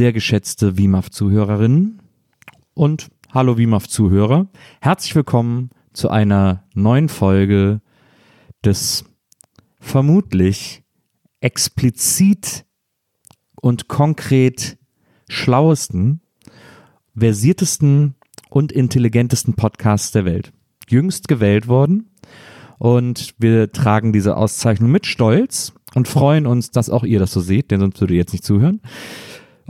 sehr geschätzte WIMAF-Zuhörerinnen und hallo WIMAF-Zuhörer, herzlich willkommen zu einer neuen Folge des vermutlich explizit und konkret schlauesten, versiertesten und intelligentesten Podcasts der Welt. Jüngst gewählt worden und wir tragen diese Auszeichnung mit Stolz und freuen uns, dass auch ihr das so seht, denn sonst würdet ihr jetzt nicht zuhören.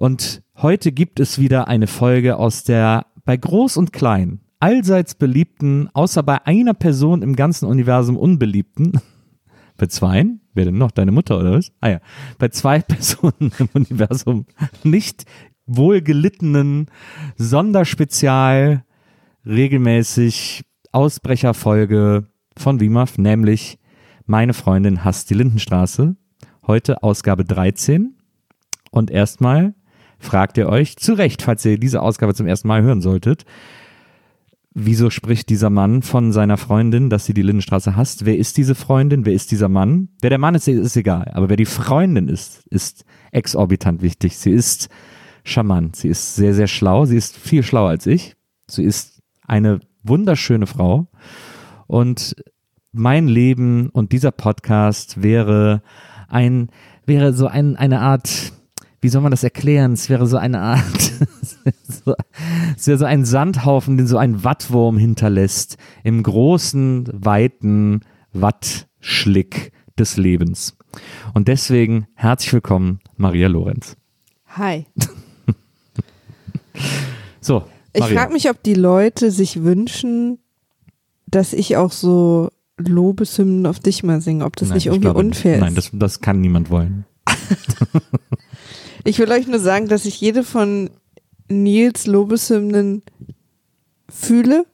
Und heute gibt es wieder eine Folge aus der bei Groß und Klein allseits beliebten, außer bei einer Person im ganzen Universum unbeliebten, bei zweien, wer denn noch, deine Mutter oder was? Ah ja, bei zwei Personen im Universum nicht wohlgelittenen Sonderspezial regelmäßig Ausbrecherfolge von WIMAF, nämlich meine Freundin hasst die Lindenstraße. Heute Ausgabe 13. Und erstmal fragt ihr euch, zu Recht, falls ihr diese Ausgabe zum ersten Mal hören solltet, wieso spricht dieser Mann von seiner Freundin, dass sie die Lindenstraße hasst? Wer ist diese Freundin? Wer ist dieser Mann? Wer der Mann ist, ist egal. Aber wer die Freundin ist, ist exorbitant wichtig. Sie ist charmant. Sie ist sehr, sehr schlau. Sie ist viel schlauer als ich. Sie ist eine wunderschöne Frau. Und mein Leben und dieser Podcast wäre ein, wäre so ein, eine Art, wie soll man das erklären? Es wäre so eine Art, so, es wäre so ein Sandhaufen, den so ein Wattwurm hinterlässt im großen, weiten Wattschlick des Lebens. Und deswegen herzlich willkommen, Maria Lorenz. Hi. So, Ich Maria. frage mich, ob die Leute sich wünschen, dass ich auch so Lobeshymnen auf dich mal singe, ob das Nein, nicht ich irgendwie glaube unfair Nein, ist. das, das kann niemand wollen. ich will euch nur sagen, dass ich jede von Nils Lobeshymnen fühle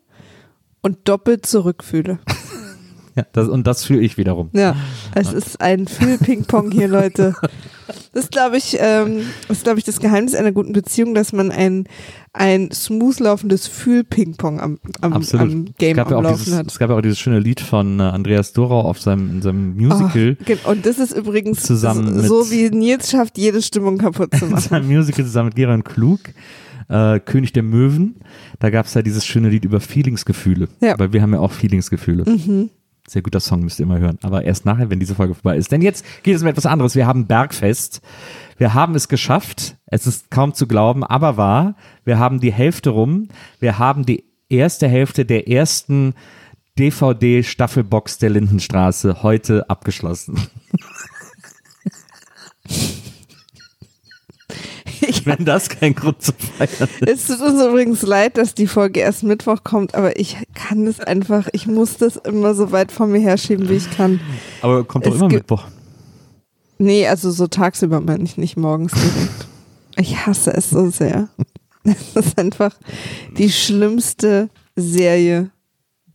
und doppelt zurückfühle. Ja, das, und das fühle ich wiederum. Ja, es ist ein Fühl-Ping-Pong hier, Leute. Das ist, glaube ich, ähm, das ist, glaube ich, das Geheimnis einer guten Beziehung, dass man ein, ein smooth laufendes Fühl-Ping-Pong am, am, Absolut. am Game gab ja am auch Laufen dieses, hat. es gab ja auch dieses schöne Lied von äh, Andreas Dorau auf seinem, in seinem Musical. Oh, und das ist übrigens Zusammen so, so wie Nils schafft, jede Stimmung kaputt zu in machen. seinem Musical zusammen mit Geron Klug, äh, König der Möwen. Da gab es ja dieses schöne Lied über Feelingsgefühle. Ja. Weil wir haben ja auch Feelingsgefühle. Mhm. Sehr guter Song, müsst ihr immer hören. Aber erst nachher, wenn diese Folge vorbei ist. Denn jetzt geht es um etwas anderes. Wir haben Bergfest. Wir haben es geschafft. Es ist kaum zu glauben, aber wahr. Wir haben die Hälfte rum. Wir haben die erste Hälfte der ersten DVD-Staffelbox der Lindenstraße heute abgeschlossen. Ich, Wenn das kein Grund zu feiern ist. es tut uns übrigens leid, dass die Folge erst Mittwoch kommt, aber ich kann es einfach, ich muss das immer so weit von mir herschieben, wie ich kann. Aber kommt doch Es immer Mittwoch. Nee, also so tagsüber meine ich nicht morgens direkt. Ich hasse es so sehr. Es ist einfach die schlimmste Serie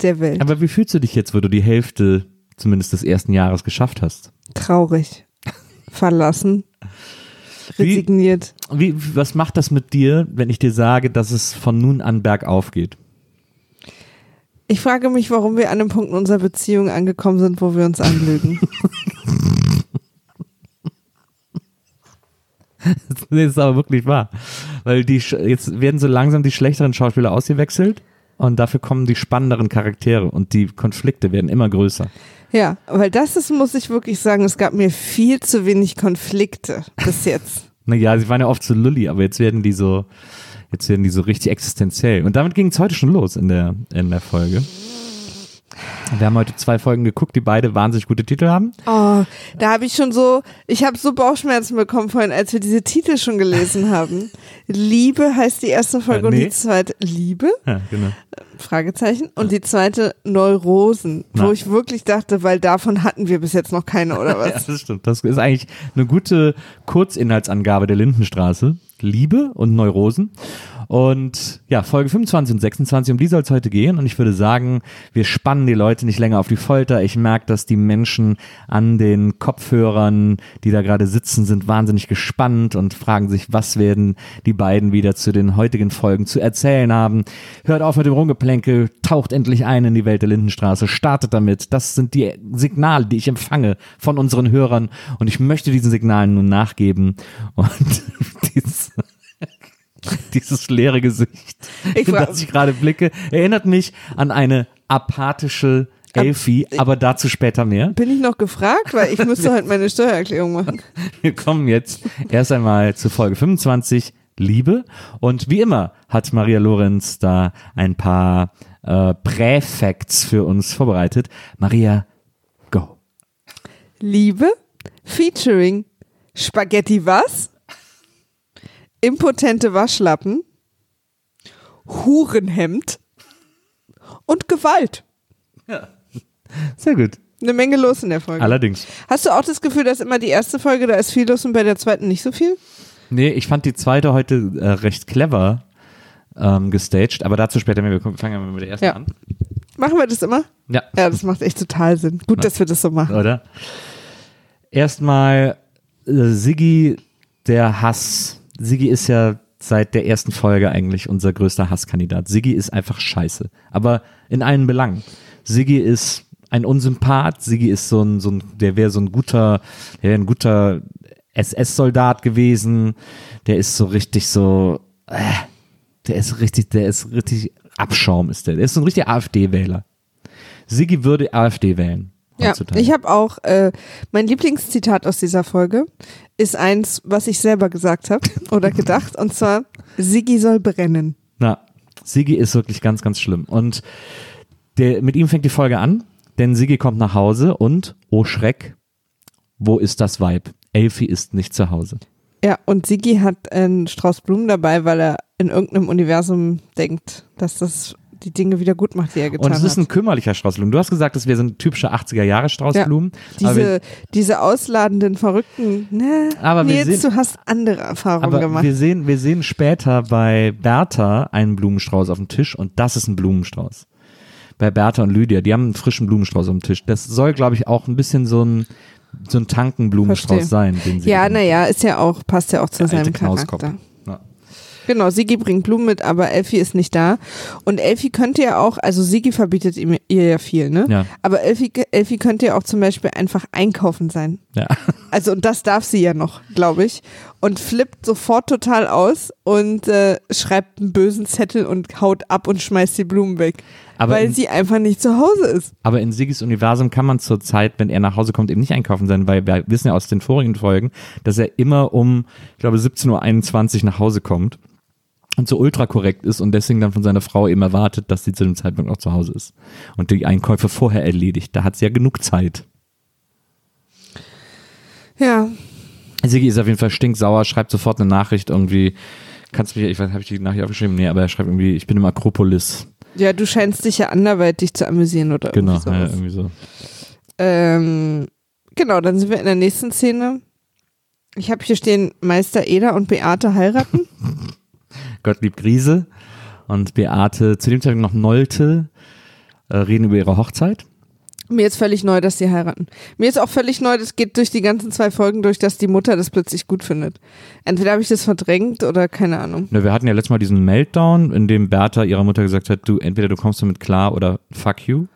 der Welt. Aber wie fühlst du dich jetzt, wo du die Hälfte zumindest des ersten Jahres geschafft hast? Traurig. Verlassen. Wie- Resigniert. Wie, was macht das mit dir, wenn ich dir sage, dass es von nun an bergauf geht? Ich frage mich, warum wir an einem Punkt in unserer Beziehung angekommen sind, wo wir uns anlügen. Das ist aber wirklich wahr. Weil die, jetzt werden so langsam die schlechteren Schauspieler ausgewechselt und dafür kommen die spannenderen Charaktere und die Konflikte werden immer größer. Ja, weil das ist, muss ich wirklich sagen, es gab mir viel zu wenig Konflikte bis jetzt. Naja, sie waren ja oft so lulli, aber jetzt werden die so, jetzt werden die so richtig existenziell. Und damit ging es heute schon los in der, in der Folge. Wir haben heute zwei Folgen geguckt, die beide wahnsinnig gute Titel haben. Oh, da habe ich schon so, ich habe so Bauchschmerzen bekommen vorhin, als wir diese Titel schon gelesen haben. Liebe heißt die erste Folge Äh, und nee. die zweite Liebe? Ja, genau. Fragezeichen. Und die zweite Neurosen, wo Na. ich wirklich dachte, weil davon hatten wir bis jetzt noch keine, oder Ja, was? das stimmt. Das ist eigentlich eine gute Kurzinhaltsangabe der Lindenstraße. Liebe und Neurosen. Und ja, Folge 25 und 26, um die soll es heute gehen. Und ich würde sagen, wir spannen die Leute nicht länger auf die Folter. Ich merke, dass die Menschen an den Kopfhörern, die da gerade sitzen, sind wahnsinnig gespannt und fragen sich, was werden die beiden wieder zu den heutigen Folgen zu erzählen haben. Hört auf mit dem Rumgeplänkel, taucht endlich ein in die Welt der Lindenstraße, startet damit. Das sind die Signale, die ich empfange von unseren Hörern. Und ich möchte diesen Signalen nun nachgeben. Und dieses dieses leere Gesicht, Ich in das ich gerade blicke, erinnert mich an eine apathische Elfie, aber dazu später mehr. Bin ich noch gefragt? Weil ich müsste halt meine Steuererklärung machen. Wir kommen jetzt erst einmal zu Folge 25, Liebe. Und wie immer hat Maria Lorenz da ein paar äh, Präfacts für uns vorbereitet. Maria, go. Liebe featuring Spaghetti was? Impotente Waschlappen, Hurenhemd und Gewalt. Sehr gut. Eine Menge los in der Folge. Allerdings. Hast du auch das Gefühl, dass immer die erste Folge, da ist viel los und bei der zweiten nicht so viel? Nee, ich fand die zweite heute äh, recht clever ähm, gestaged, aber dazu später mehr. Wir fangen ja mal mit der ersten Ja. an. Machen wir das immer? Ja. Ja, das macht echt total Sinn. Gut, dass wir das so machen. oder? Erstmal äh, Siggi, der Hass. Siggi ist ja seit der ersten Folge eigentlich unser größter Hasskandidat. Siggi ist einfach scheiße, aber in allen Belangen. Siggi ist ein Unsympath. Siggi ist so ein, so ein der wäre so ein guter, der wäre ein guter SS-Soldat gewesen. Der ist so richtig so, äh, der ist richtig, der ist richtig Abschaum ist der. Der ist so ein richtiger AfD-Wähler. Siggi würde AfD wählen. Ja, ich habe auch, äh, mein Lieblingszitat aus dieser Folge ist eins, was ich selber gesagt habe oder gedacht, und zwar, Siggi soll brennen. Na, Sigi ist wirklich ganz, ganz schlimm. Und der, mit ihm fängt die Folge an, denn Sigi kommt nach Hause und, oh Schreck, wo ist das Weib? Elfie ist nicht zu Hause. Ja, und Siggi hat einen Strauß Blumen dabei, weil er in irgendeinem Universum denkt, dass das die Dinge wieder gut macht, die er getan Und es ist ein hat. kümmerlicher Straußblumen. Du hast gesagt, das wäre so ein typischer 80er-Jahre-Straußblumen. aber wir- Diese, diese ausladenden, verrückten, ne, Aber wir Nils, sehen- du hast andere Erfahrungen Aber gemacht. wir sehen, wir sehen später bei Bertha einen Blumenstrauß auf dem Tisch und das ist ein Blumenstrauß. Bei Bertha und Lydia, die haben einen frischen Blumenstrauß auf dem Tisch. Das soll, glaube ich, auch ein bisschen so ein, so ein Tankenblumenstrauß Verstehe. sein. Den sie ja, naja, ist ja auch, passt ja auch zu seinem. Charakter. Genau, Sigi bringt Blumen mit, aber Elfie ist nicht da. Und Elfie könnte ja auch, also Sigi verbietet ihm, ihr ja viel, ne? Ja. Aber Elfie, Elfie könnte ja auch zum Beispiel einfach einkaufen sein. Ja. Also, und das darf sie ja noch, glaube ich. Und flippt sofort total aus und äh, schreibt einen bösen Zettel und haut ab und schmeißt die Blumen weg. Aber weil in- sie einfach nicht zu Hause ist. Aber in Sigis Universum kann man zur Zeit, wenn er nach Hause kommt, eben nicht einkaufen sein, weil wir wissen ja aus den vorigen Folgen, dass er immer um, ich glaube, 17.21 Uhr nach Hause kommt und so ultra korrekt ist und deswegen dann von seiner Frau eben erwartet, dass sie zu dem Zeitpunkt auch zu Hause ist und die Einkäufe vorher erledigt. Da hat sie ja genug Zeit. Ja, Siggi ist auf jeden Fall stinksauer, schreibt sofort eine Nachricht irgendwie, kannst mich, ich weiß, habe ich die Nachricht aufgeschrieben? Nee, aber er schreibt irgendwie, ich bin im Akropolis. ja, du scheinst dich ja anderweitig zu amüsieren oder Genau, irgendwie ja, irgendwie so. Ähm, genau, dann sind wir in der nächsten Szene. Ich habe hier stehen, Meister Eder und Beate heiraten. Gottlieb Griese und Beate, zu dem Zeitpunkt noch Nolte, äh, reden über ihre Hochzeit. Mir ist völlig neu, dass sie heiraten. Mir ist auch völlig neu, das geht durch die ganzen zwei Folgen durch, dass die Mutter das plötzlich gut findet. Entweder habe ich das verdrängt oder keine Ahnung. Ne, wir hatten ja letztes Mal diesen Meltdown, in dem Bertha ihrer Mutter gesagt hat, du, entweder du kommst damit klar oder fuck you.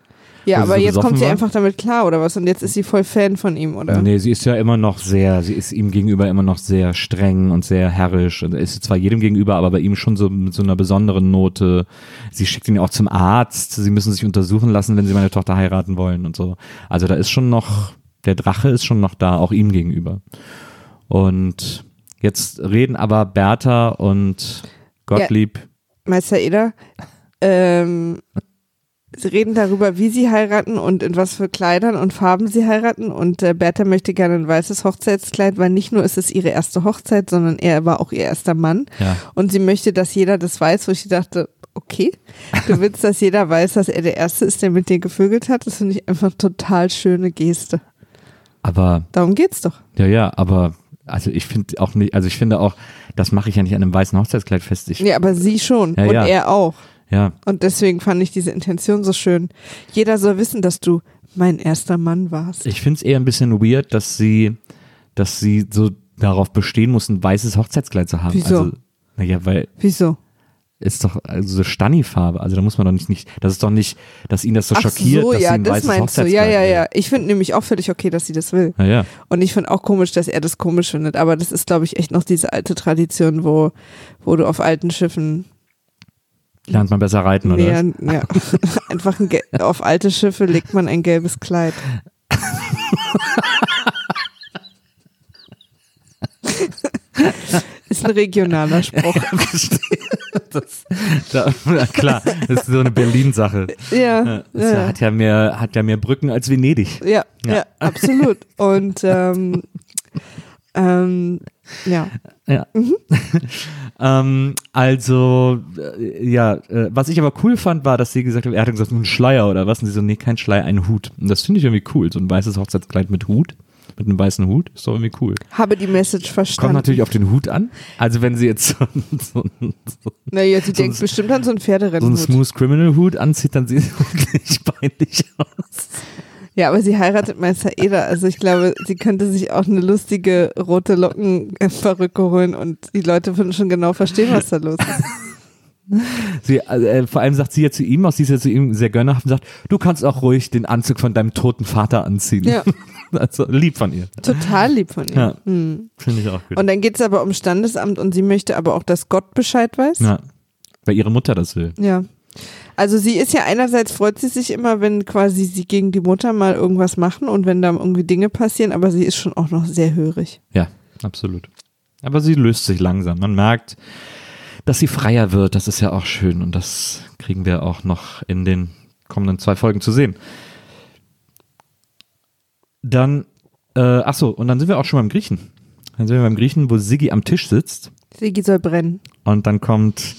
Ja, aber so jetzt kommt sie war? einfach damit klar, oder was? Und jetzt ist sie voll Fan von ihm, oder? Nee, sie ist ja immer noch sehr, sie ist ihm gegenüber immer noch sehr streng und sehr herrisch. Und ist zwar jedem gegenüber, aber bei ihm schon so mit so einer besonderen Note. Sie schickt ihn ja auch zum Arzt. Sie müssen sich untersuchen lassen, wenn sie meine Tochter heiraten wollen und so. Also da ist schon noch, der Drache ist schon noch da, auch ihm gegenüber. Und jetzt reden aber Bertha und Gottlieb. Meister Eder, ähm, sie reden darüber, wie sie heiraten und in was für Kleidern und Farben sie heiraten. Und äh, Bertha möchte gerne ein weißes Hochzeitskleid, weil nicht nur ist es ihre erste Hochzeit, sondern er war auch ihr erster Mann. Ja. Und sie möchte, dass jeder das weiß, wo ich dachte, okay, du willst, dass jeder weiß, dass er der Erste ist, der mit dir gevögelt hat. Das finde ich einfach total schöne Geste. Aber Darum geht's doch. Ja, ja, aber also ich finde auch nicht, also ich finde auch, das mache ich ja nicht an einem weißen Hochzeitskleid fest. Ich, Ja, aber sie schon Ja, und ja. er auch. Ja, Und deswegen fand ich diese Intention so schön. Jeder soll wissen, dass du mein erster Mann warst. ich finde es eher ein bisschen weird, dass sie, dass sie so darauf bestehen muss, ein weißes Hochzeitskleid zu haben. Wieso? Also, naja, weil Wieso? ist doch also so Stani-Farbe. Also da muss man doch nicht, nicht, das ist doch nicht, dass ihn das so Ach schockiert, so, dass ja, sie ein das weißes meinst du. Hochzeitskleid Ja, ja, will. ja. Ich finde nämlich auch völlig okay, dass sie das will. Ja, ja. Und ich finde auch komisch, dass er das komisch findet. Aber das ist, glaube ich, echt noch diese alte Tradition, wo, wo du auf alten Schiffen Lernt man besser reiten, oder? was? näher, ja, einfach auf alte Schiffe legt man ein gelbes Kleid. ist ein regionaler Spruch. Verstehe. das, da, klar, das ist so eine Berlin-Sache. Ja, Ja, Das ja, ja. hat ja mehr, hat ja mehr Brücken als Venedig. Ja, ja, Ja. absolut. Und ähm, ähm, ja. Ja. Mhm. ähm, also, äh, ja, äh, was ich aber cool fand, war, dass sie gesagt hat, er hat gesagt, ein Schleier oder was? Und sie so, nee, kein Schleier, ein Hut. Und das finde ich irgendwie cool. So ein weißes Hochzeitskleid mit Hut, mit einem weißen Hut, ist doch irgendwie cool. Habe die Message verstanden. Kommt natürlich auf den Hut an. Also wenn sie jetzt so, so, so, naja, sie so denkt ein- bestimmt an so einen so einen Pferderennenhut. Smooth Criminal Hut anzieht, dann sieht es wirklich peinlich aus. Ja, aber sie heiratet Meister Eder. Also ich glaube, sie könnte sich auch eine lustige rote Lockenperücke holen und die Leute würden schon genau verstehen, was da los ist. Sie, äh, vor allem sagt sie ja zu ihm, auch sie ist ja zu ihm sehr gönnerhaft und sagt, du kannst auch ruhig den Anzug von deinem toten Vater anziehen. Ja. Also lieb von ihr. Total lieb von ihr. Ja. Hm. Finde ich auch gut. Und dann geht es aber um Standesamt und sie möchte aber auch, dass Gott Bescheid weiß. ja. Weil ihre Mutter das will. Ja. Also sie ist ja einerseits freut sie sich immer, wenn quasi sie gegen die Mutter mal irgendwas machen und wenn da irgendwie Dinge passieren, aber sie ist schon auch noch sehr hörig. Ja, absolut. Aber sie löst sich langsam. Man merkt, dass sie freier wird. Das ist ja auch schön. Und das kriegen wir auch noch in den kommenden zwei Folgen zu sehen. Dann, äh, ach so, und dann sind wir auch schon beim Griechen. Dann sind wir beim Griechen, wo Siggi am Tisch sitzt. Sigi soll brennen. Und dann kommt,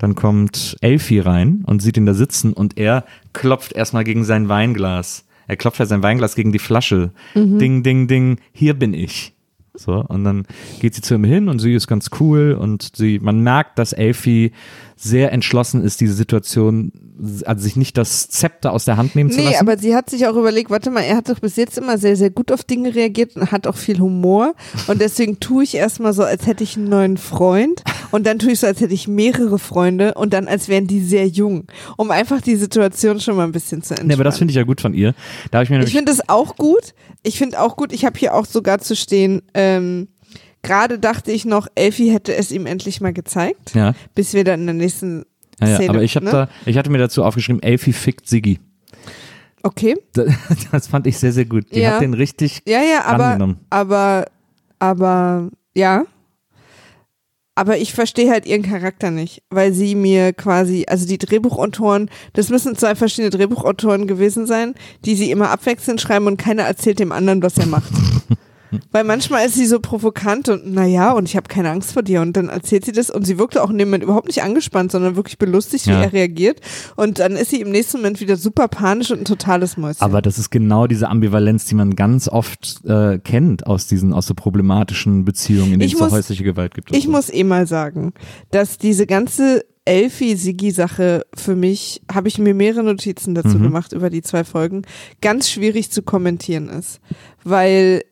dann kommt Elfi rein und sieht ihn da sitzen und er klopft erstmal gegen sein Weinglas. Er klopft ja sein Weinglas gegen die Flasche. Ding, ding, ding, hier bin ich. So, und dann geht sie zu ihm hin und sie ist ganz cool und sie, man merkt, dass Elfi sehr entschlossen ist, diese Situation, also sich nicht das Zepter aus der Hand nehmen zu Nee, lassen. aber sie hat sich auch überlegt, warte mal, er hat doch bis jetzt immer sehr, sehr gut auf Dinge reagiert und hat auch viel Humor. Und deswegen tue ich erstmal so, als hätte ich einen neuen Freund. Und dann tue ich so, als hätte ich mehrere Freunde und dann, als wären die sehr jung. Um einfach die Situation schon mal ein bisschen zu entspannen. nee, aber das finde ich ja gut von ihr. Da ich mir Ich finde es auch gut. Ich finde auch gut, ich habe hier auch sogar zu stehen, ähm, gerade dachte ich noch, Elfi hätte es ihm endlich mal gezeigt, ja, bis wir dann in der nächsten ja, ja, Szene, aber ich habe ne? da, ich hatte mir dazu aufgeschrieben, Elfi fickt Siggi. Okay. Das, das fand ich sehr, sehr gut. Die Ja. hat den richtig Ja, ja, aber, rangenommen. aber, aber, ja. Aber ich verstehe halt ihren Charakter nicht, weil sie mir quasi, also die Drehbuchautoren, das müssen zwei verschiedene Drehbuchautoren gewesen sein, die sie immer abwechselnd schreiben und keiner erzählt dem anderen, was er macht. Weil manchmal ist sie so provokant und naja, und ich habe keine Angst vor dir. Und dann erzählt sie das und sie wirkte auch in dem Moment überhaupt nicht angespannt, sondern wirklich belustigt, wie Ja. er reagiert. Und dann ist sie im nächsten Moment wieder super panisch und ein totales Mäuschen. Aber das ist genau diese Ambivalenz, die man ganz oft äh, kennt aus diesen, aus so problematischen Beziehungen, in denen Ich es so muss- häusliche Gewalt gibt. Ich so. muss eh mal sagen, dass diese ganze Elfi-Sigi-Sache für mich, habe ich mir mehrere Notizen dazu Mhm. gemacht über die zwei Folgen, ganz schwierig zu kommentieren ist. Weil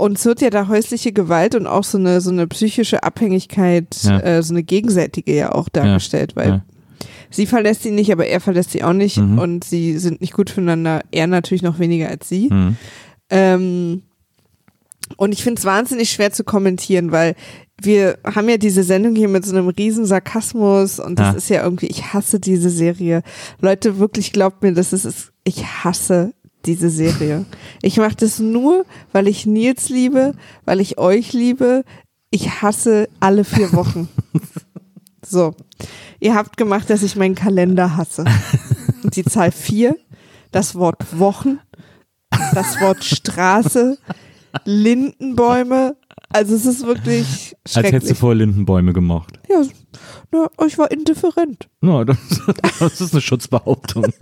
uns wird ja da häusliche Gewalt und auch so eine, so eine psychische Abhängigkeit, Ja. äh, so eine gegenseitige ja auch dargestellt, weil ja. sie verlässt ihn nicht, aber er verlässt sie auch nicht Mhm. und sie sind nicht gut füreinander, er natürlich noch weniger als sie. Hm. Ähm, und ich finde es wahnsinnig schwer zu kommentieren, weil wir haben ja diese Sendung hier mit so einem riesen Sarkasmus und das Ja. ist ja irgendwie, ich hasse diese Serie. Leute, wirklich glaubt mir, das ist, ist ich hasse diese Serie. Ich mache das nur, weil ich Nils liebe, weil ich euch liebe. Ich hasse alle vier Wochen. So. Ihr habt gemacht, dass ich meinen Kalender hasse. Und die Zahl vier, das Wort Wochen, das Wort Straße, Lindenbäume. Also es ist wirklich Als hättest du schrecklich. vor Lindenbäume gemocht. Ja, na, ich war indifferent. No, das, das ist eine Schutzbehauptung.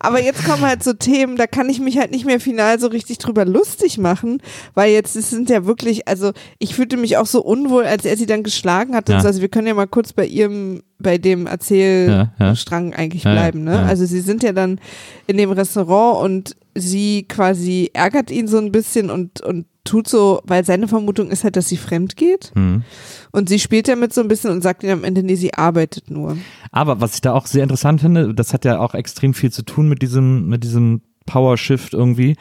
Aber jetzt kommen halt so Themen, da kann ich mich halt nicht mehr final so richtig drüber lustig machen, weil jetzt es sind ja wirklich, also ich fühlte mich auch so unwohl, als er sie dann geschlagen hat. und Ja. so. Also wir können ja mal kurz bei ihrem, bei dem Erzählstrang eigentlich Ja, ja. bleiben. Ne? Also sie sind ja dann in dem Restaurant und sie quasi ärgert ihn so ein bisschen und, und tut so, weil seine Vermutung ist halt, dass sie fremd geht. Hm. Und sie spielt damit so ein bisschen und sagt ihm am Ende, nee, sie arbeitet nur. Aber was ich da auch sehr interessant finde, das hat ja auch extrem viel zu tun mit diesem, mit diesem Power Shift irgendwie,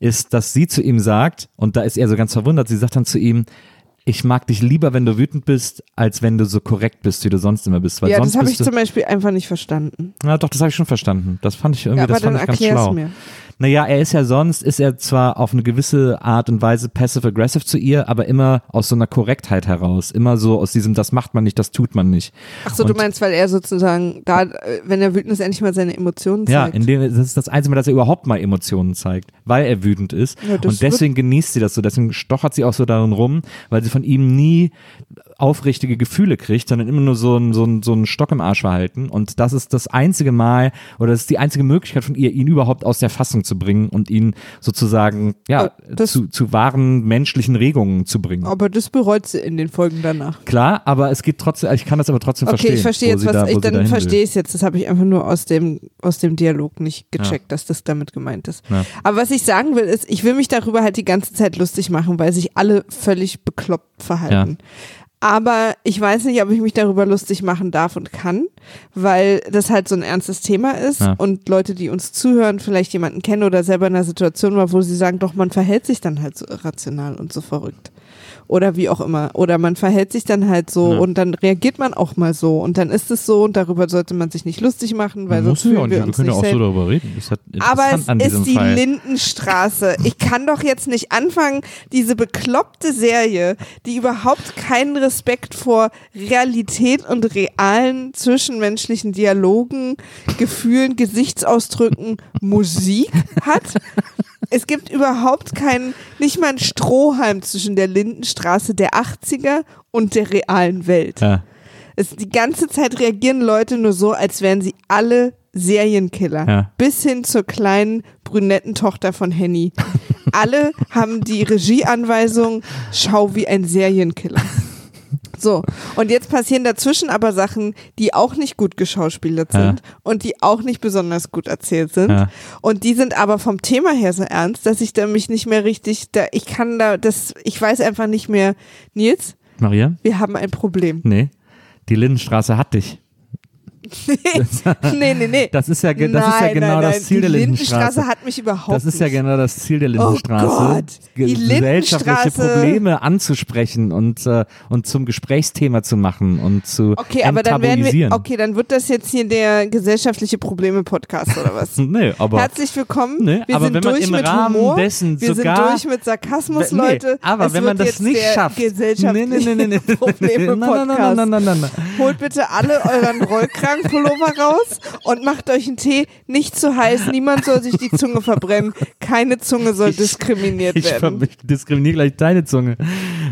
ist, dass sie zu ihm sagt, und da ist er so ganz verwundert, sie sagt dann zu ihm, ich mag dich lieber, wenn du wütend bist, als wenn du so korrekt bist, wie du sonst immer bist. Weil ja, sonst das habe ich zum Beispiel einfach nicht verstanden. Na doch, das habe ich schon verstanden. Das fand ich irgendwie, Ja, aber das fand dann ich ganz schlau. mir. Naja, er ist ja sonst, ist er zwar auf eine gewisse Art und Weise passive-aggressive zu ihr, aber immer aus so einer Korrektheit heraus. Immer so aus diesem, das macht man nicht, das tut man nicht. Ach so, du meinst, weil er sozusagen da, äh, wenn er wütend ist, endlich mal seine Emotionen Ja, zeigt. in dem, das ist das einzige Mal, dass er überhaupt mal Emotionen zeigt, weil er wütend ist. Ja, und deswegen genießt sie das so, deswegen stochert sie auch so darin rum, weil sie von ihm nie aufrichtige Gefühle kriegt, sondern immer nur so ein, so ein, so ein Stock im Arsch verhalten. Und das ist das einzige Mal oder das ist die einzige Möglichkeit von ihr, ihn überhaupt aus der Fassung zu bringen und ihn sozusagen, ja, Äh, das- zu, zu wahren menschlichen Regungen zu bringen. aber das bereut sie in den Folgen danach. Klar, aber es geht trotzdem, ich kann das aber trotzdem Okay, verstehen. ich verstehe jetzt, was da, ich dann verstehe ich jetzt. Das habe ich einfach nur aus dem aus dem Dialog nicht gecheckt, dass das damit gemeint ist. Ja. Aber was ich sagen will, ist, ich will mich darüber halt die ganze Zeit lustig machen, weil sich alle völlig bekloppt verhalten. Aber ich weiß nicht, ob ich mich darüber lustig machen darf und kann, weil das halt so ein ernstes Thema ist Ja. und Leute, die uns zuhören, vielleicht jemanden kennen oder selber in einer Situation war, wo sie sagen, doch, man verhält sich dann halt so irrational und so verrückt. Oder wie auch immer. Oder man verhält sich dann halt so Ja. und dann reagiert man auch mal so und dann ist es so und darüber sollte man sich nicht lustig machen, weil Muss sonst fühlen wir wir uns können ja nicht auch so darüber reden. Halt Aber es ist die Fall. Lindenstraße. Ich kann doch jetzt nicht anfangen, diese bekloppte Serie, die überhaupt keinen Respekt vor Realität und realen zwischenmenschlichen Dialogen, Gefühlen, Gesichtsausdrücken, Musik hat. Es gibt überhaupt keinen, nicht mal einen Strohhalm zwischen der Lindenstraße der 80er und der realen Welt. Ja. Es, die ganze Zeit reagieren Leute nur so, als wären sie alle Serienkiller. Ja. Bis hin zur kleinen brünetten Tochter von Henny. alle haben die Regieanweisung, schau wie ein Serienkiller. So, und jetzt passieren dazwischen aber Sachen, die auch nicht gut geschauspielert Ja. sind und die auch nicht besonders gut erzählt sind. Ja. Und die sind aber vom Thema her so ernst, dass ich da mich nicht mehr richtig, da, ich kann da, das, ich weiß einfach nicht mehr, Nils, Maria? wir haben ein Problem. Nee. Die Lindenstraße hat dich. nee, nee, nee. Das ist ja, ge- das ist ja Nein, genau nein, das nein. Ziel der die Lindenstraße. Lindenstraße hat mich überhaupt Das ist ja genau das Ziel der Lindenstraße. Oh Gott, die gesellschaftliche Lindenstraße. Probleme anzusprechen und, äh, und zum Gesprächsthema zu machen und zu Okay, aber dann werden wir, okay, dann wird das jetzt hier der gesellschaftliche Probleme-Podcast oder was? Nee, aber Herzlich willkommen. Nee, wir aber sind wenn man durch im mit Rahmen Humor. dessen wir sogar- sind durch mit Sarkasmus, Nee, Leute. aber es wenn man das nicht schafft. Gesellschaftliche Nee, nee, nee, nee, nee. Probleme-Podcast. Nein, nein, nein, nein, nein, nein. Holt bitte alle euren Rollkragenpullover raus und macht euch einen Tee. Nicht zu heiß, niemand soll sich die Zunge verbrennen. Keine Zunge soll diskriminiert Ich, werden. ich diskriminiere gleich deine Zunge.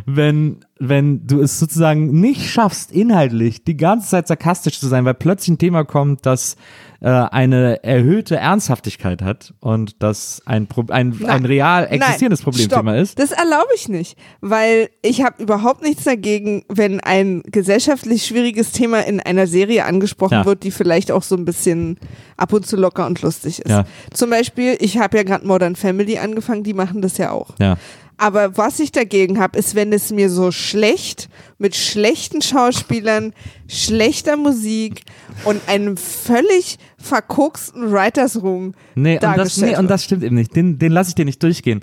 Wenn, wenn du es sozusagen nicht schaffst, inhaltlich die ganze Zeit sarkastisch zu sein, weil plötzlich ein Thema kommt, das äh, eine erhöhte Ernsthaftigkeit hat und das ein, Pro ein, ein real existierendes Nein, Problemthema stopp. ist. Das erlaube ich nicht, weil ich habe überhaupt nichts dagegen, wenn ein gesellschaftlich schwieriges Thema in einer Serie angesprochen Ja. wird, die vielleicht auch so ein bisschen ab und zu locker und lustig ist. Ja. Zum Beispiel, ich habe ja gerade Modern Family angefangen, die machen das ja auch. Ja. Aber was ich dagegen habe, ist, wenn es mir so schlecht mit schlechten Schauspielern, schlechter Musik und einem völlig verkorksten Writers Room Nee und, das, nee, und das stimmt eben nicht. Den, den lasse ich dir nicht durchgehen.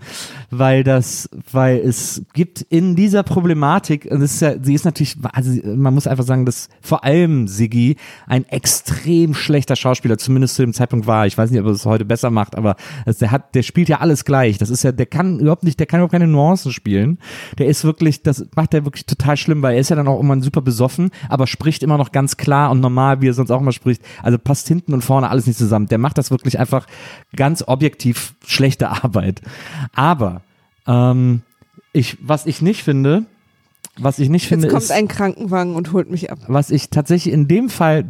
Weil das, weil es gibt in dieser Problematik, und ist ja, sie ist natürlich, also man muss einfach sagen, dass vor allem Siggi ein extrem schlechter Schauspieler, zumindest zu dem Zeitpunkt war. Ich weiß nicht, ob er es heute besser macht, aber also der hat, der spielt ja alles gleich. Das ist ja, der kann überhaupt nicht, der kann überhaupt keine Nuancen spielen. Der ist wirklich, das macht er wirklich total schlimm, weil er ist ja dann auch immer super besoffen, aber spricht immer noch ganz klar und normal, wie er sonst auch immer spricht. Also passt hinten und vorne alles nicht zusammen. Der macht das wirklich einfach ganz objektiv schlechte Arbeit. Aber ähm, ich, was ich nicht finde, was ich nicht finde, Jetzt kommt ist, ein Krankenwagen und holt mich ab. was ich tatsächlich in dem Fall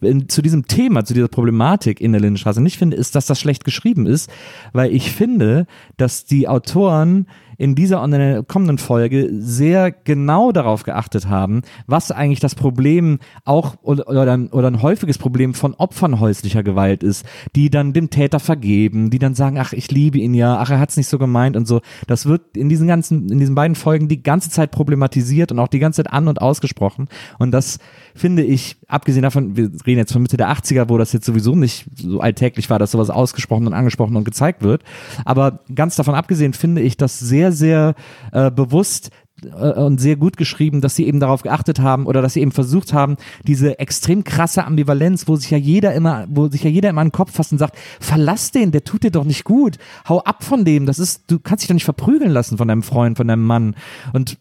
in, zu diesem Thema, zu dieser Problematik in der Lindenstraße nicht finde, ist, dass das schlecht geschrieben ist, weil ich finde, dass die Autoren in dieser und in der kommenden Folge sehr genau darauf geachtet haben, was eigentlich das Problem auch oder, oder, ein, oder ein häufiges Problem von Opfern häuslicher Gewalt ist, die dann dem Täter vergeben, die dann sagen, ach, ich liebe ihn ja, ach, er hat's nicht so gemeint und so. Das wird in diesen ganzen, in diesen beiden Folgen die ganze Zeit problematisiert und auch die ganze Zeit an- und ausgesprochen. Und das finde ich, abgesehen davon, wir reden jetzt von Mitte der 80er, wo das jetzt sowieso nicht so alltäglich war, dass sowas ausgesprochen und angesprochen und gezeigt wird. Aber ganz davon abgesehen finde ich das sehr, sehr äh, bewusst und sehr gut geschrieben, dass sie eben darauf geachtet haben oder dass sie eben versucht haben, diese extrem krasse Ambivalenz, wo sich ja jeder immer, wo sich ja jeder immer an den Kopf fasst und sagt, verlass den, der tut dir doch nicht gut, hau ab von dem, das ist, du kannst dich doch nicht verprügeln lassen von deinem Freund, von deinem Mann. Und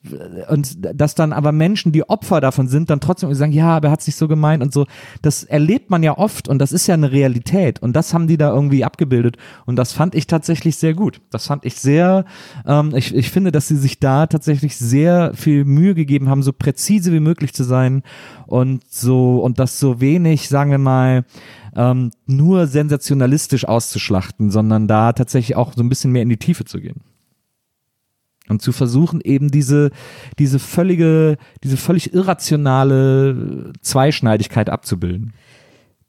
und dass dann aber Menschen, die Opfer davon sind, dann trotzdem sagen, ja, aber er hat's nicht so gemeint und so, das erlebt man ja oft und das ist ja eine Realität. Und das haben die da irgendwie abgebildet. Und das fand ich tatsächlich sehr gut. Das fand ich sehr, ähm, ich, ich finde, dass sie sich da tatsächlich sehr viel Mühe gegeben haben, so präzise wie möglich zu sein und so und das so wenig, sagen wir mal, ähm, nur sensationalistisch auszuschlachten, sondern da tatsächlich auch so ein bisschen mehr in die Tiefe zu gehen. Und zu versuchen, eben diese, diese völlige, diese völlig irrationale Zweischneidigkeit abzubilden.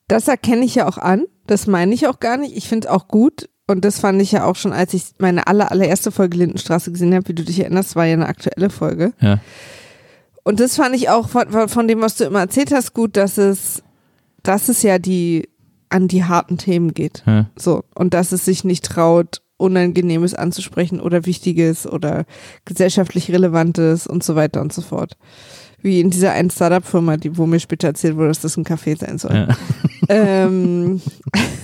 Das erkenne ich ja auch an. Das meine ich auch gar nicht. Ich finde es auch gut. Und das fand ich ja auch schon, als ich meine aller, allererste Folge Lindenstraße gesehen habe, wie du dich erinnerst, war ja eine aktuelle Folge. Ja. Und das fand ich auch von, von- dem, was du immer erzählt hast, gut, dass es, dass es ja die an die harten Themen geht. Ja. So. Und dass es sich nicht traut, Unangenehmes anzusprechen oder Wichtiges oder gesellschaftlich Relevantes und so weiter und so fort. Wie in dieser einen Startup-Firma, die, wo mir später erzählt wurde, dass das ein Café sein soll. Ja. Ähm,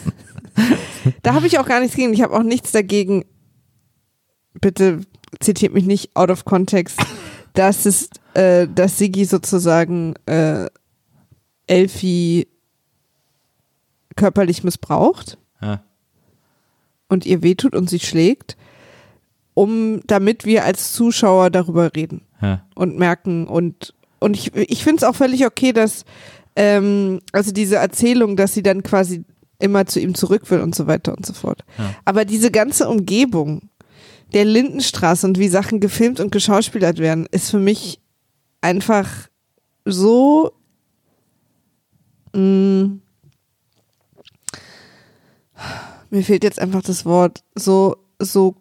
da habe ich auch gar nichts gegen. Ich habe auch nichts dagegen. Bitte zitiert mich nicht out of context. dass es, äh, dass Sigi sozusagen äh, Elfi körperlich missbraucht Ja. und ihr wehtut und sie schlägt, um damit wir als Zuschauer darüber reden Ja. und merken und und ich, ich finde es auch völlig okay, dass ähm, also diese Erzählung, dass sie dann quasi immer zu ihm zurück will und so weiter und so fort. Ja. Aber diese ganze Umgebung der Lindenstraße und wie Sachen gefilmt und geschauspielert werden, ist für mich einfach so mh, mir fehlt jetzt einfach das Wort so so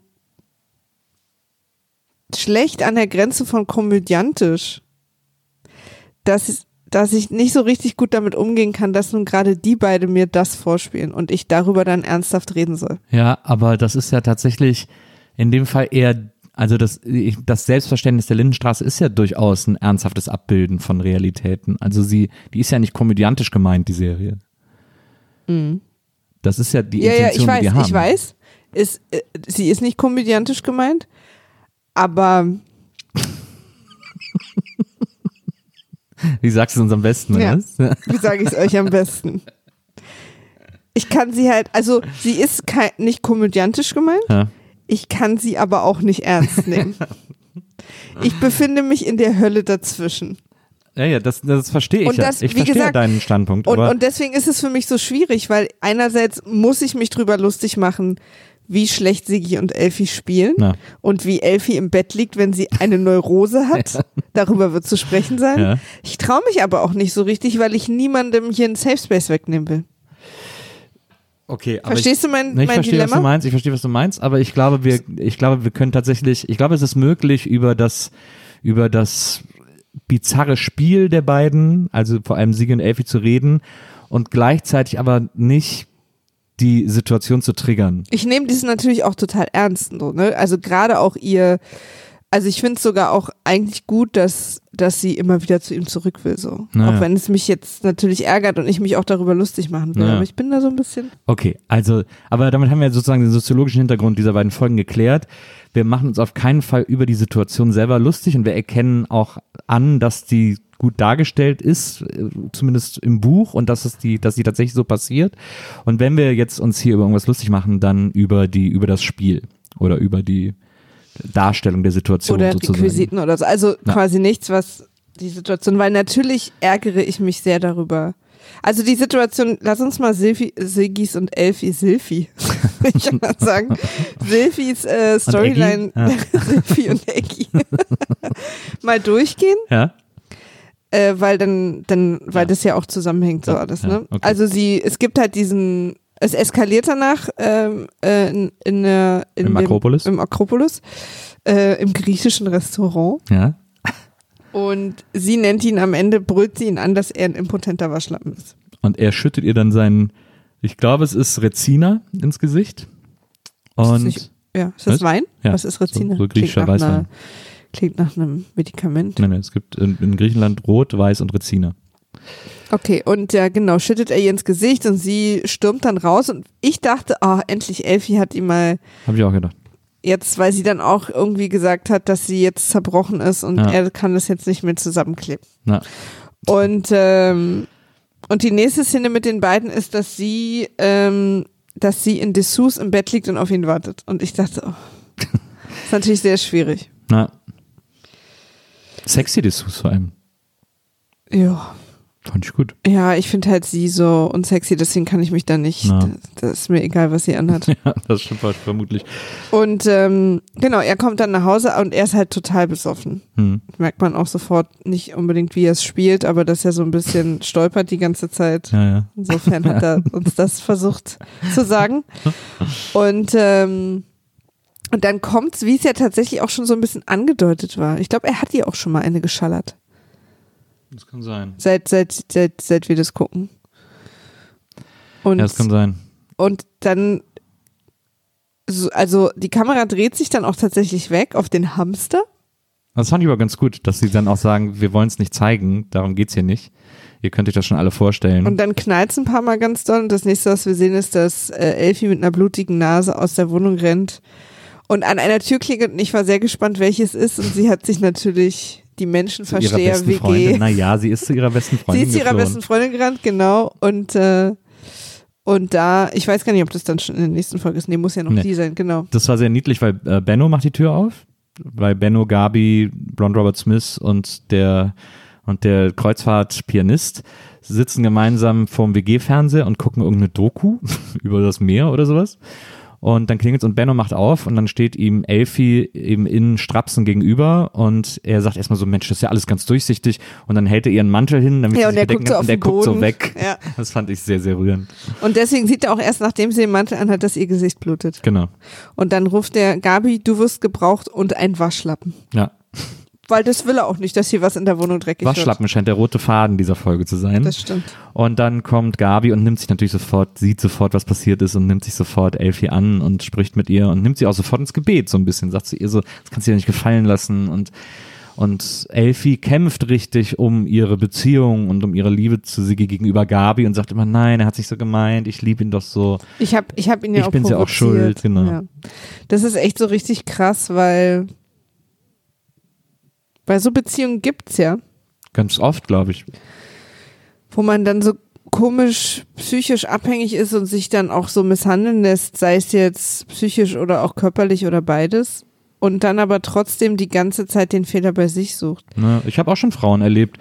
schlecht an der Grenze von komödiantisch, dass, es- dass ich nicht so richtig gut damit umgehen kann, dass nun gerade die beide mir das vorspielen und ich darüber dann ernsthaft reden soll. Ja, aber das ist ja tatsächlich in dem Fall eher, also das, das Selbstverständnis der Lindenstraße ist ja durchaus ein ernsthaftes Abbilden von Realitäten. Also sie, die ist ja nicht komödiantisch gemeint, die Serie. Das ist ja die Mhm. Ja, ja, Intention, ich weiß, die wir haben. ich weiß. Ist, äh, sie ist nicht komödiantisch gemeint, aber Wie sagst du es uns am besten, Ja. oder? wie sage ich es euch am besten? Ich kann sie halt, also sie ist kei- nicht komödiantisch gemeint, Ja. ich kann sie aber auch nicht ernst nehmen. Ich befinde mich in der Hölle dazwischen. Ja, ja, das, das verstehe ich. Und ja. das, ich verstehe gesagt, deinen Standpunkt. Und, und deswegen ist es für mich so schwierig, weil einerseits muss ich mich drüber lustig machen, wie schlecht Sigi und Elfi spielen Ja. und wie Elfi im Bett liegt, wenn sie eine Neurose hat. Darüber wird zu sprechen sein. Ja. Ich traue mich aber auch nicht so richtig, weil ich niemandem hier einen Safe Space wegnehmen will. okay, aber Verstehst du mein, ich, ich mein verstehe, was du Dilemma? meinst. Ich verstehe, was du meinst. Aber ich glaube, wir, ich glaube, wir können tatsächlich, ich glaube, es ist möglich über das, über das bizarre Spiel der beiden, also vor allem Sigi und Elfi zu reden und gleichzeitig aber nicht die Situation zu triggern. Ich nehme das natürlich auch total ernst. So, ne? Also gerade auch ihr, also ich finde es sogar auch eigentlich gut, dass, dass sie immer wieder zu ihm zurück will. So. Naja. Auch wenn es mich jetzt natürlich ärgert und ich mich auch darüber lustig machen will. Naja. Aber ich bin da so ein bisschen. Okay, also, aber damit haben wir sozusagen den soziologischen Hintergrund dieser beiden Folgen geklärt. Wir machen uns auf keinen Fall über die Situation selber lustig und wir erkennen auch an, dass die gut dargestellt ist, äh, zumindest im Buch und dass es die, dass die tatsächlich so passiert. Und wenn wir jetzt uns hier über irgendwas lustig machen, dann über die, über das Spiel oder über die, Darstellung der Situation oder sozusagen. Requisiten oder so. Also Ja. quasi nichts, was die Situation, weil natürlich ärgere ich mich sehr darüber. Also die Situation, lass uns mal Silfi, Sigis und Elfi, Silfi, ich schon mal sagen, Silfis äh, Storyline, Eggi? Silfi und Eggi, mal durchgehen, Ja? Äh, weil dann, dann, weil Ja. das ja auch zusammenhängt so alles, ne? okay. Also sie, es gibt halt diesen, es eskaliert danach ähm, äh, in, in, der- in Im dem, Akropolis? im Akropolis, äh, im griechischen Restaurant. Ja? Und sie nennt ihn am Ende, brüllt sie ihn an, dass er ein impotenter Waschlappen ist. Und er schüttet ihr dann seinen, ich glaube, es ist Rezina ins Gesicht. Ist Und nicht- Ja, ist das Was? Wein? Ja, Was ist Rezina? so- so griechischer Weißwein. Klingt nach einem Medikament. nein, nein, es gibt in, in Griechenland Rot, Weiß und Rezina. Okay, und ja, genau, schüttet er ihr ins Gesicht und sie stürmt dann raus. Und ich dachte, oh, endlich Elfie hat ihm mal Habe ich auch gedacht. jetzt, weil sie dann auch irgendwie gesagt hat, dass sie jetzt zerbrochen ist und Ja. er kann das jetzt nicht mehr zusammenkleben. Na, Und, ähm, und die nächste Szene mit den beiden ist, dass sie, ähm, dass sie in Dessous im Bett liegt und auf ihn wartet. Und ich dachte, oh, das ist natürlich sehr schwierig. na. Sexy Dessous vor allem. Ja. Fand ich gut. Ja, ich finde halt sie so unsexy, deswegen kann ich mich da nicht, Na. das, ist mir egal, was sie anhat. Ja, das stimmt vermutlich. Und ähm, genau, er kommt dann nach Hause und er ist halt total besoffen. Hm. Merkt man auch sofort nicht unbedingt, wie er es spielt, aber dass er so ein bisschen stolpert die ganze Zeit. Ja, ja. Insofern hat er uns das versucht zu sagen. Und, ähm, und dann kommt's, wie es ja tatsächlich auch schon so ein bisschen angedeutet war. Ich glaube, er hat ihr auch schon mal eine geschallert, Das kann sein. seit, seit, seit, seit wir das gucken. Und, Ja, das kann sein. und dann, so, also die Kamera dreht sich dann auch tatsächlich weg auf den Hamster. Das fand ich aber ganz gut, dass sie dann auch sagen, wir wollen es nicht zeigen, darum geht's hier nicht. Ihr könnt euch das schon alle vorstellen. Und dann knallt's ein paar Mal ganz doll. Und das nächste, was wir sehen, ist, dass äh, Elfie mit einer blutigen Nase aus der Wohnung rennt und an einer Tür klingelt. Und ich war sehr gespannt, welches ist. Und sie hat sich natürlich die Menschenversteher. WG. Naja, sie ist zu ihrer besten Sie Freundin ist zu ihrer besten Freundin gerannt, genau. Und, äh, und da, ich weiß gar nicht, ob das dann schon in der nächsten Folge ist. Nee, muss ja noch Nee. die sein, genau. Das war sehr niedlich, weil äh, Benno macht die Tür auf, weil Benno, Gabi, Blond Robert Smith und der und der Kreuzfahrt-Pianist sitzen gemeinsam vorm WG-Fernseher und gucken irgendeine Doku über das Meer oder sowas. Und dann klingelt und Benno macht auf und dann steht ihm Elfie eben in Strapsen gegenüber und er sagt erstmal so, Mensch, das ist ja alles ganz durchsichtig und dann hält er ihren Mantel hin, damit Ja, sie und sich er bedecken guckt so auf und der guckt so weg. Ja. Das fand ich sehr, sehr rührend. Und deswegen sieht er auch erst, nachdem sie den Mantel anhat, dass ihr Gesicht blutet. Genau. Und dann ruft der Gabi, du wirst gebraucht und ein Waschlappen. Ja. Weil das will er auch nicht, dass hier was in der Wohnung dreckig Waschlappen scheint der rote Faden dieser Folge zu sein. wird. Das stimmt. Und dann kommt Gabi und nimmt sich natürlich sofort, sieht sofort, was passiert ist und nimmt sich sofort Elfie an und spricht mit ihr und nimmt sie auch sofort ins Gebet so ein bisschen, sagt zu ihr so, das kannst du dir nicht gefallen lassen und und Elfie kämpft richtig um ihre Beziehung und um ihre Liebe zu Sigi gegenüber Gabi und sagt immer, nein, er hat sich so gemeint, ich liebe ihn doch so. Ich habe ich hab ihn ja Ich auch bin's ja auch provoziert. schuld, genau. Ja. Das ist echt so richtig krass, weil weil so Beziehungen gibt's ja, Ganz oft, glaube ich. wo man dann so komisch psychisch abhängig ist und sich dann auch so misshandeln lässt, sei es jetzt psychisch oder auch körperlich oder beides. Und dann aber trotzdem die ganze Zeit den Fehler bei sich sucht. Ne? Ich habe auch schon Frauen erlebt,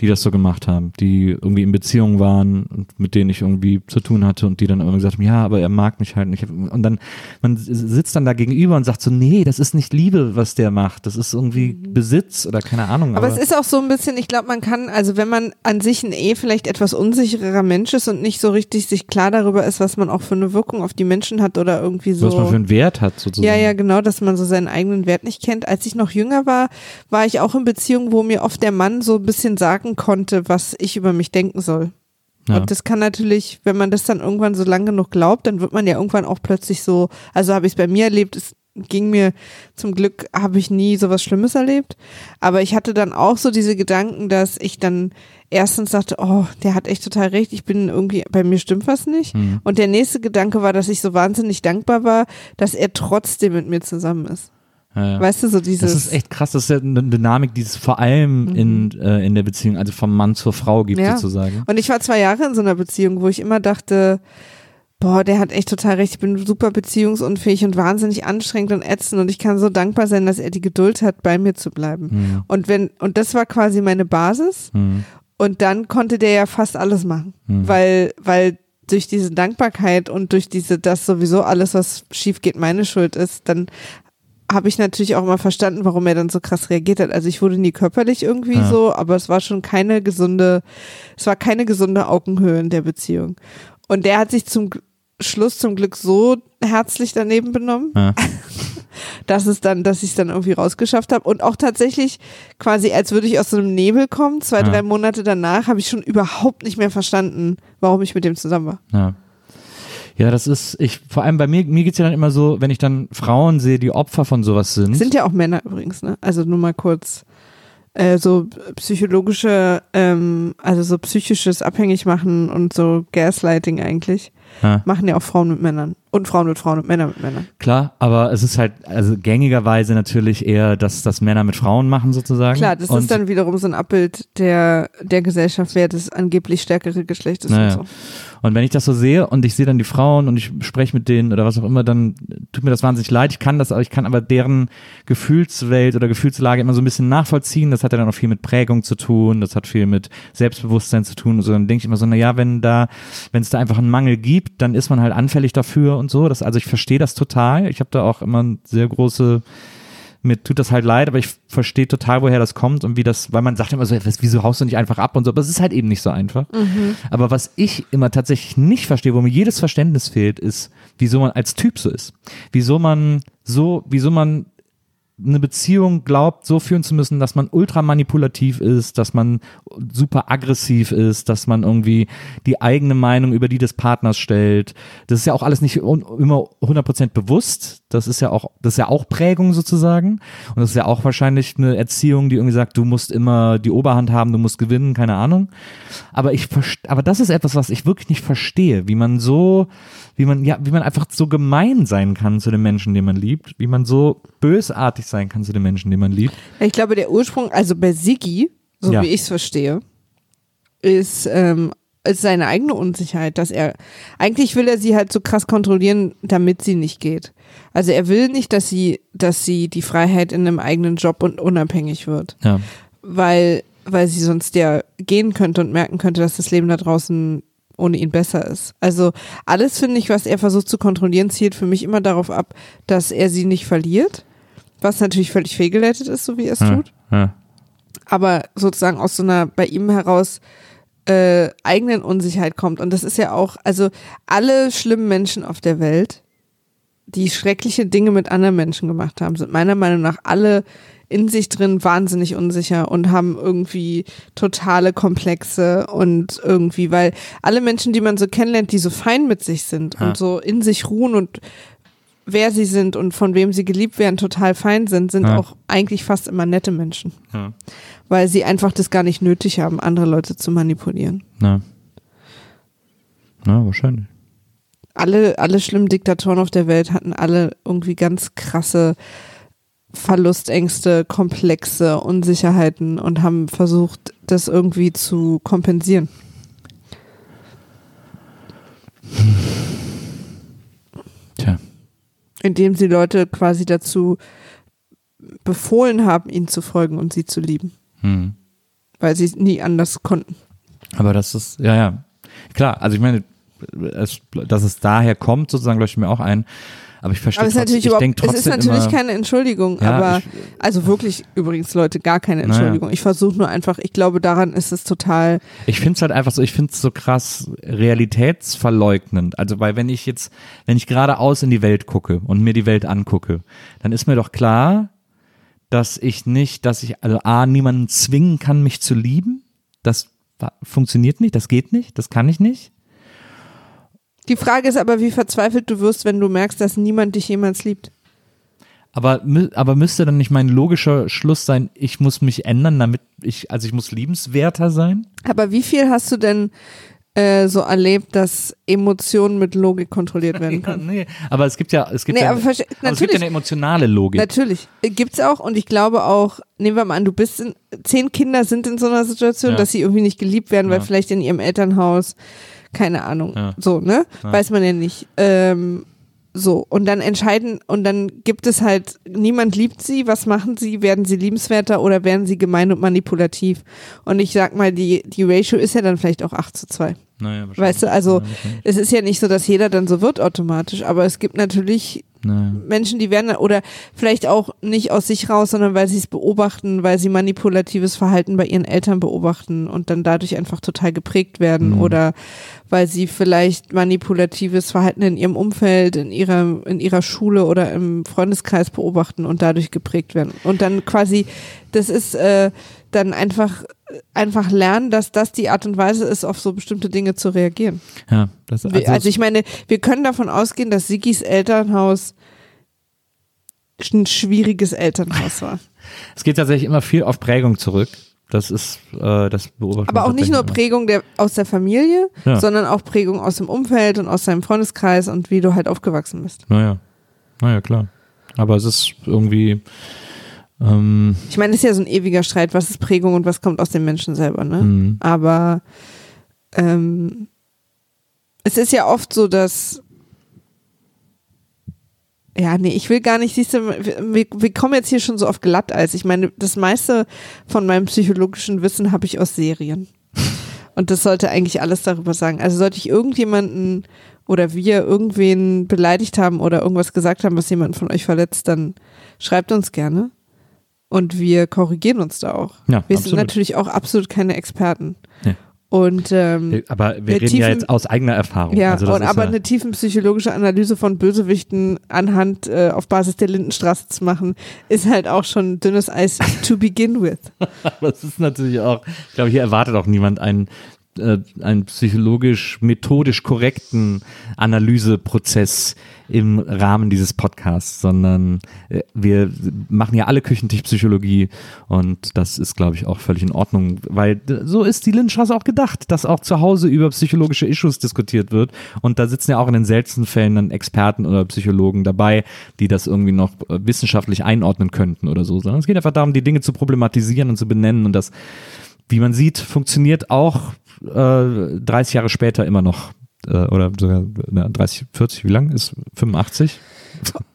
die das so gemacht haben, die irgendwie in Beziehungen waren und mit denen ich irgendwie zu tun hatte und die dann immer gesagt haben, ja, aber er mag mich halt nicht. Und dann, man sitzt dann da gegenüber und sagt so, nee, das ist nicht Liebe, was der macht. Das ist irgendwie Besitz oder keine Ahnung. Aber es ist auch so ein bisschen, ich glaube, man kann, also wenn man an sich ein eh vielleicht etwas unsicherer Mensch ist und nicht so richtig sich klar darüber ist, was man auch für eine Wirkung auf die Menschen hat oder irgendwie so. was man für einen Wert hat sozusagen. Ja, ja, genau, dass man so seinen eigenen Wert nicht kennt. Als ich noch jünger war, war ich auch in Beziehungen, wo mir oft der Mann so ein bisschen sagen konnte, was ich über mich denken soll. Ja. Und das kann natürlich, wenn man das dann irgendwann so lang genug glaubt, dann wird man ja irgendwann auch plötzlich so, also habe ich es bei mir erlebt, es ging mir zum Glück, habe ich nie sowas Schlimmes erlebt. Aber ich hatte dann auch so diese Gedanken, dass ich dann erstens dachte, oh, der hat echt total recht, ich bin irgendwie, bei mir stimmt was nicht. Mhm. Und der nächste Gedanke war, dass ich so wahnsinnig dankbar war, dass er trotzdem mit mir zusammen ist. Ja. Weißt du, so dieses. Das ist echt krass, das ist ja eine Dynamik, die es vor allem in, äh, in der Beziehung, also vom Mann zur Frau gibt Ja. sozusagen. Und ich war zwei Jahre in so einer Beziehung, wo ich immer dachte, boah, der hat echt total recht, ich bin super beziehungsunfähig und wahnsinnig anstrengend und ätzend und ich kann so dankbar sein, dass er die Geduld hat, bei mir zu bleiben. Hm. Und wenn, und das war quasi meine Basis. Hm. Und dann konnte der ja fast alles machen, Hm. weil, weil durch diese Dankbarkeit und durch diese, dass sowieso alles, was schief geht, meine Schuld ist, dann habe ich natürlich auch mal verstanden, warum er dann so krass reagiert hat. Also ich wurde nie körperlich irgendwie Ja. so, aber es war schon keine gesunde, es war keine gesunde Augenhöhe in der Beziehung. Und der hat sich zum Schluss zum Glück so herzlich daneben benommen, Ja. dass es dann, dass ich es dann irgendwie rausgeschafft habe und auch tatsächlich quasi, als würde ich aus so einem Nebel kommen. Zwei, Ja. drei Monate danach habe ich schon überhaupt nicht mehr verstanden, warum ich mit dem zusammen war. Ja. Ja, das ist, ich, vor allem bei mir, mir geht's ja dann immer so, wenn ich dann Frauen sehe, die Opfer von sowas sind. Sind ja auch Männer übrigens, ne? Also nur mal kurz. Äh, so psychologische, ähm, also so psychisches Abhängigmachen und so Gaslighting eigentlich, ja. machen ja auch Frauen mit Männern. Und Frauen mit Frauen und Männer mit Männern. Klar, aber es ist halt, also gängigerweise natürlich eher, dass das Männer mit Frauen machen sozusagen. Klar, das Und- ist dann wiederum so ein Abbild der, der Gesellschaft, wer das angeblich stärkere Geschlecht ist Naja. und so. Und wenn ich das so sehe und ich sehe dann die Frauen und ich spreche mit denen oder was auch immer, dann tut mir das wahnsinnig leid. Ich kann das, aber ich kann aber deren Gefühlswelt oder Gefühlslage immer so ein bisschen nachvollziehen. Das hat ja dann auch viel mit Prägung zu tun, das hat viel mit Selbstbewusstsein zu tun. Und so dann denke ich immer so, na ja, wenn da, wenn es da einfach einen Mangel gibt, dann ist man halt anfällig dafür und so. Das, also ich verstehe das total. Ich habe da auch immer eine sehr große mir tut das halt leid, aber ich verstehe total, woher das kommt und wie das, weil man sagt immer so, was, wieso haust du nicht einfach ab und so, aber es ist halt eben nicht so einfach. Aber was ich immer tatsächlich nicht verstehe, wo mir jedes Verständnis fehlt, ist, wieso man als Typ so ist. Wieso man so, wieso man eine Beziehung glaubt, so führen zu müssen, dass man ultra manipulativ ist, dass man super aggressiv ist, dass man irgendwie die eigene Meinung über die des Partners stellt. Das ist ja auch alles nicht immer 100% bewusst. Das ist ja auch, das ist ja auch Prägung sozusagen. Und das ist ja auch wahrscheinlich eine Erziehung, die irgendwie sagt, du musst immer die Oberhand haben, du musst gewinnen, keine Ahnung. Aber ich aber das ist etwas, was ich wirklich nicht verstehe, wie man so, wie man, ja, wie man einfach so gemein sein kann zu den Menschen, den man liebt, wie man so bösartig sein kann zu den Menschen, den man liebt. Ich glaube, der Ursprung, also bei Siggi, so Ja. wie ich es verstehe, ist, ähm, ist seine eigene Unsicherheit, dass er, eigentlich will er sie halt so krass kontrollieren, damit sie nicht geht. Also er will nicht, dass sie, dass sie die Freiheit in einem eigenen Job und unabhängig wird. Ja. weil, weil sie sonst ja gehen könnte und merken könnte, dass das Leben da draußen ohne ihn besser ist. Also alles finde ich, was er versucht zu kontrollieren, zielt für mich immer darauf ab, dass er sie nicht verliert, was natürlich völlig fehlgeleitet ist, so wie er es Ja. tut, Ja. aber sozusagen aus so einer bei ihm heraus äh, eigenen Unsicherheit kommt. Und das ist ja auch, also alle schlimmen Menschen auf der Welt, die schreckliche Dinge mit anderen Menschen gemacht haben, sind meiner Meinung nach alle in sich drin wahnsinnig unsicher und haben irgendwie totale Komplexe und irgendwie, weil alle Menschen, die man so kennenlernt, die so fein mit sich sind Ja. und so in sich ruhen und wer sie sind und von wem sie geliebt werden, total fein sind, sind Ja. auch eigentlich fast immer nette Menschen Ja. weil sie einfach das gar nicht nötig haben, andere Leute zu manipulieren. Na. Na, wahrscheinlich. Alle, alle schlimmen Diktatoren auf der Welt hatten alle irgendwie ganz krasse Verlustängste, Komplexe, Unsicherheiten und haben versucht, das irgendwie zu kompensieren. Tja. Indem sie Leute quasi dazu befohlen haben, ihnen zu folgen und sie zu lieben, Hm. weil sie nie anders konnten. Aber das ist, ja, ja. Klar, also ich meine, es, dass es daher kommt, sozusagen, leuchtet mir auch ein. Aber ich verstehe Aber es ist trotzdem, natürlich ich überhaupt, denke es trotzdem ist natürlich immer, keine Entschuldigung, Ja, aber ich- also wirklich übrigens Leute gar keine Naja. Entschuldigung. Ich versuche nur einfach, ich glaube daran ist es total Ich finde es halt einfach so, ich finde es so krass realitätsverleugnend. Also, weil wenn ich jetzt, wenn ich geradeaus in die Welt gucke und mir die Welt angucke, dann ist mir doch klar, dass ich nicht, dass ich, also A, niemanden zwingen kann, mich zu lieben. Das funktioniert nicht, das geht nicht, das kann ich nicht. Die Frage ist aber, wie verzweifelt du wirst, wenn du merkst, dass niemand dich jemals liebt. Aber, aber müsste dann nicht mein logischer Schluss sein, ich muss mich ändern, damit ich, also ich muss liebenswerter sein? Aber wie viel hast du denn äh, so erlebt, dass Emotionen mit Logik kontrolliert werden können? nee, aber es gibt ja, es gibt Nee, ja, aber aber es gibt ja eine emotionale Logik. Natürlich. Äh, Gibt's auch und ich glaube auch, nehmen wir mal an, du bist in, zehn Kinder sind in so einer Situation, Ja. dass sie irgendwie nicht geliebt werden, weil Ja. vielleicht in ihrem Elternhaus keine Ahnung, Ja. so, ne? Ja. Weiß man ja nicht. Ähm, so, und dann entscheiden, und dann gibt es halt, niemand liebt sie, was machen sie? Werden sie liebenswerter oder werden sie gemein und manipulativ? Und ich sag mal, die, die Ratio ist ja dann vielleicht auch 8 zu 2. Naja. Weißt du, also Ja, es ist ja nicht so, dass jeder dann so wird automatisch, aber es gibt natürlich Naja. Menschen, die werden oder vielleicht auch nicht aus sich raus, sondern weil sie es beobachten, weil sie manipulatives Verhalten bei ihren Eltern beobachten und dann dadurch einfach total geprägt werden Mhm. oder weil sie vielleicht manipulatives Verhalten in ihrem Umfeld, in ihrer in ihrer Schule oder im Freundeskreis beobachten und dadurch geprägt werden und dann quasi das ist äh, dann einfach einfach lernen, dass das die Art und Weise ist, auf so bestimmte Dinge zu reagieren. Ja, das, Wir- Also, ich meine, wir können davon ausgehen, dass Sigis Elternhaus ein schwieriges Elternhaus war. es geht tatsächlich immer viel auf Prägung zurück. Das ist, äh, das beobachtet Aber auch nicht nur Prägung der, aus der Familie, Ja. sondern auch Prägung aus dem Umfeld und aus deinem Freundeskreis und wie du halt aufgewachsen bist. Naja, naja, klar. Aber es ist irgendwie, ähm, Ich meine, es ist ja so ein ewiger Streit, was ist Prägung und was kommt aus dem Menschen selber, ne? mh, Aber ähm, es ist ja oft so, dass ja, nee, ich will gar nicht, siehst du, wir, wir kommen jetzt hier schon so auf Glatteis. Ich meine, das meiste von meinem psychologischen Wissen habe ich aus Serien. Und das sollte eigentlich alles darüber sagen. Also sollte ich irgendjemanden oder wir irgendwen beleidigt haben oder irgendwas gesagt haben, was jemanden von euch verletzt, dann schreibt uns gerne. Und wir korrigieren uns da auch. ja, Wir sind absolut. natürlich auch absolut keine Experten. Nee. Und ähm, Aber wir reden ja tiefen- jetzt aus eigener Erfahrung. ja, also das und aber ja, eine tiefenpsychologische Analyse von Bösewichten anhand äh, auf Basis der Lindenstraße zu machen, ist halt auch schon dünnes Eis to begin with. Aber es ist natürlich auch, ich glaube, hier erwartet auch niemand einen, äh, einen psychologisch, methodisch korrekten Analyseprozess im Rahmen dieses Podcasts, sondern äh, wir machen ja alle Küchentischpsychologie und das ist, glaube ich, auch völlig in Ordnung, weil so ist die Lindenstraße auch gedacht, dass auch zu Hause über psychologische Issues diskutiert wird und da sitzen ja auch in den seltensten Fällen dann Experten oder Psychologen dabei, die das irgendwie noch äh, wissenschaftlich einordnen könnten oder so, sondern es geht einfach darum, die Dinge zu problematisieren und zu benennen und das wie man sieht, funktioniert auch äh, 30 Jahre später immer noch. Äh, oder sogar na, 30, 40, wie lang ist 85?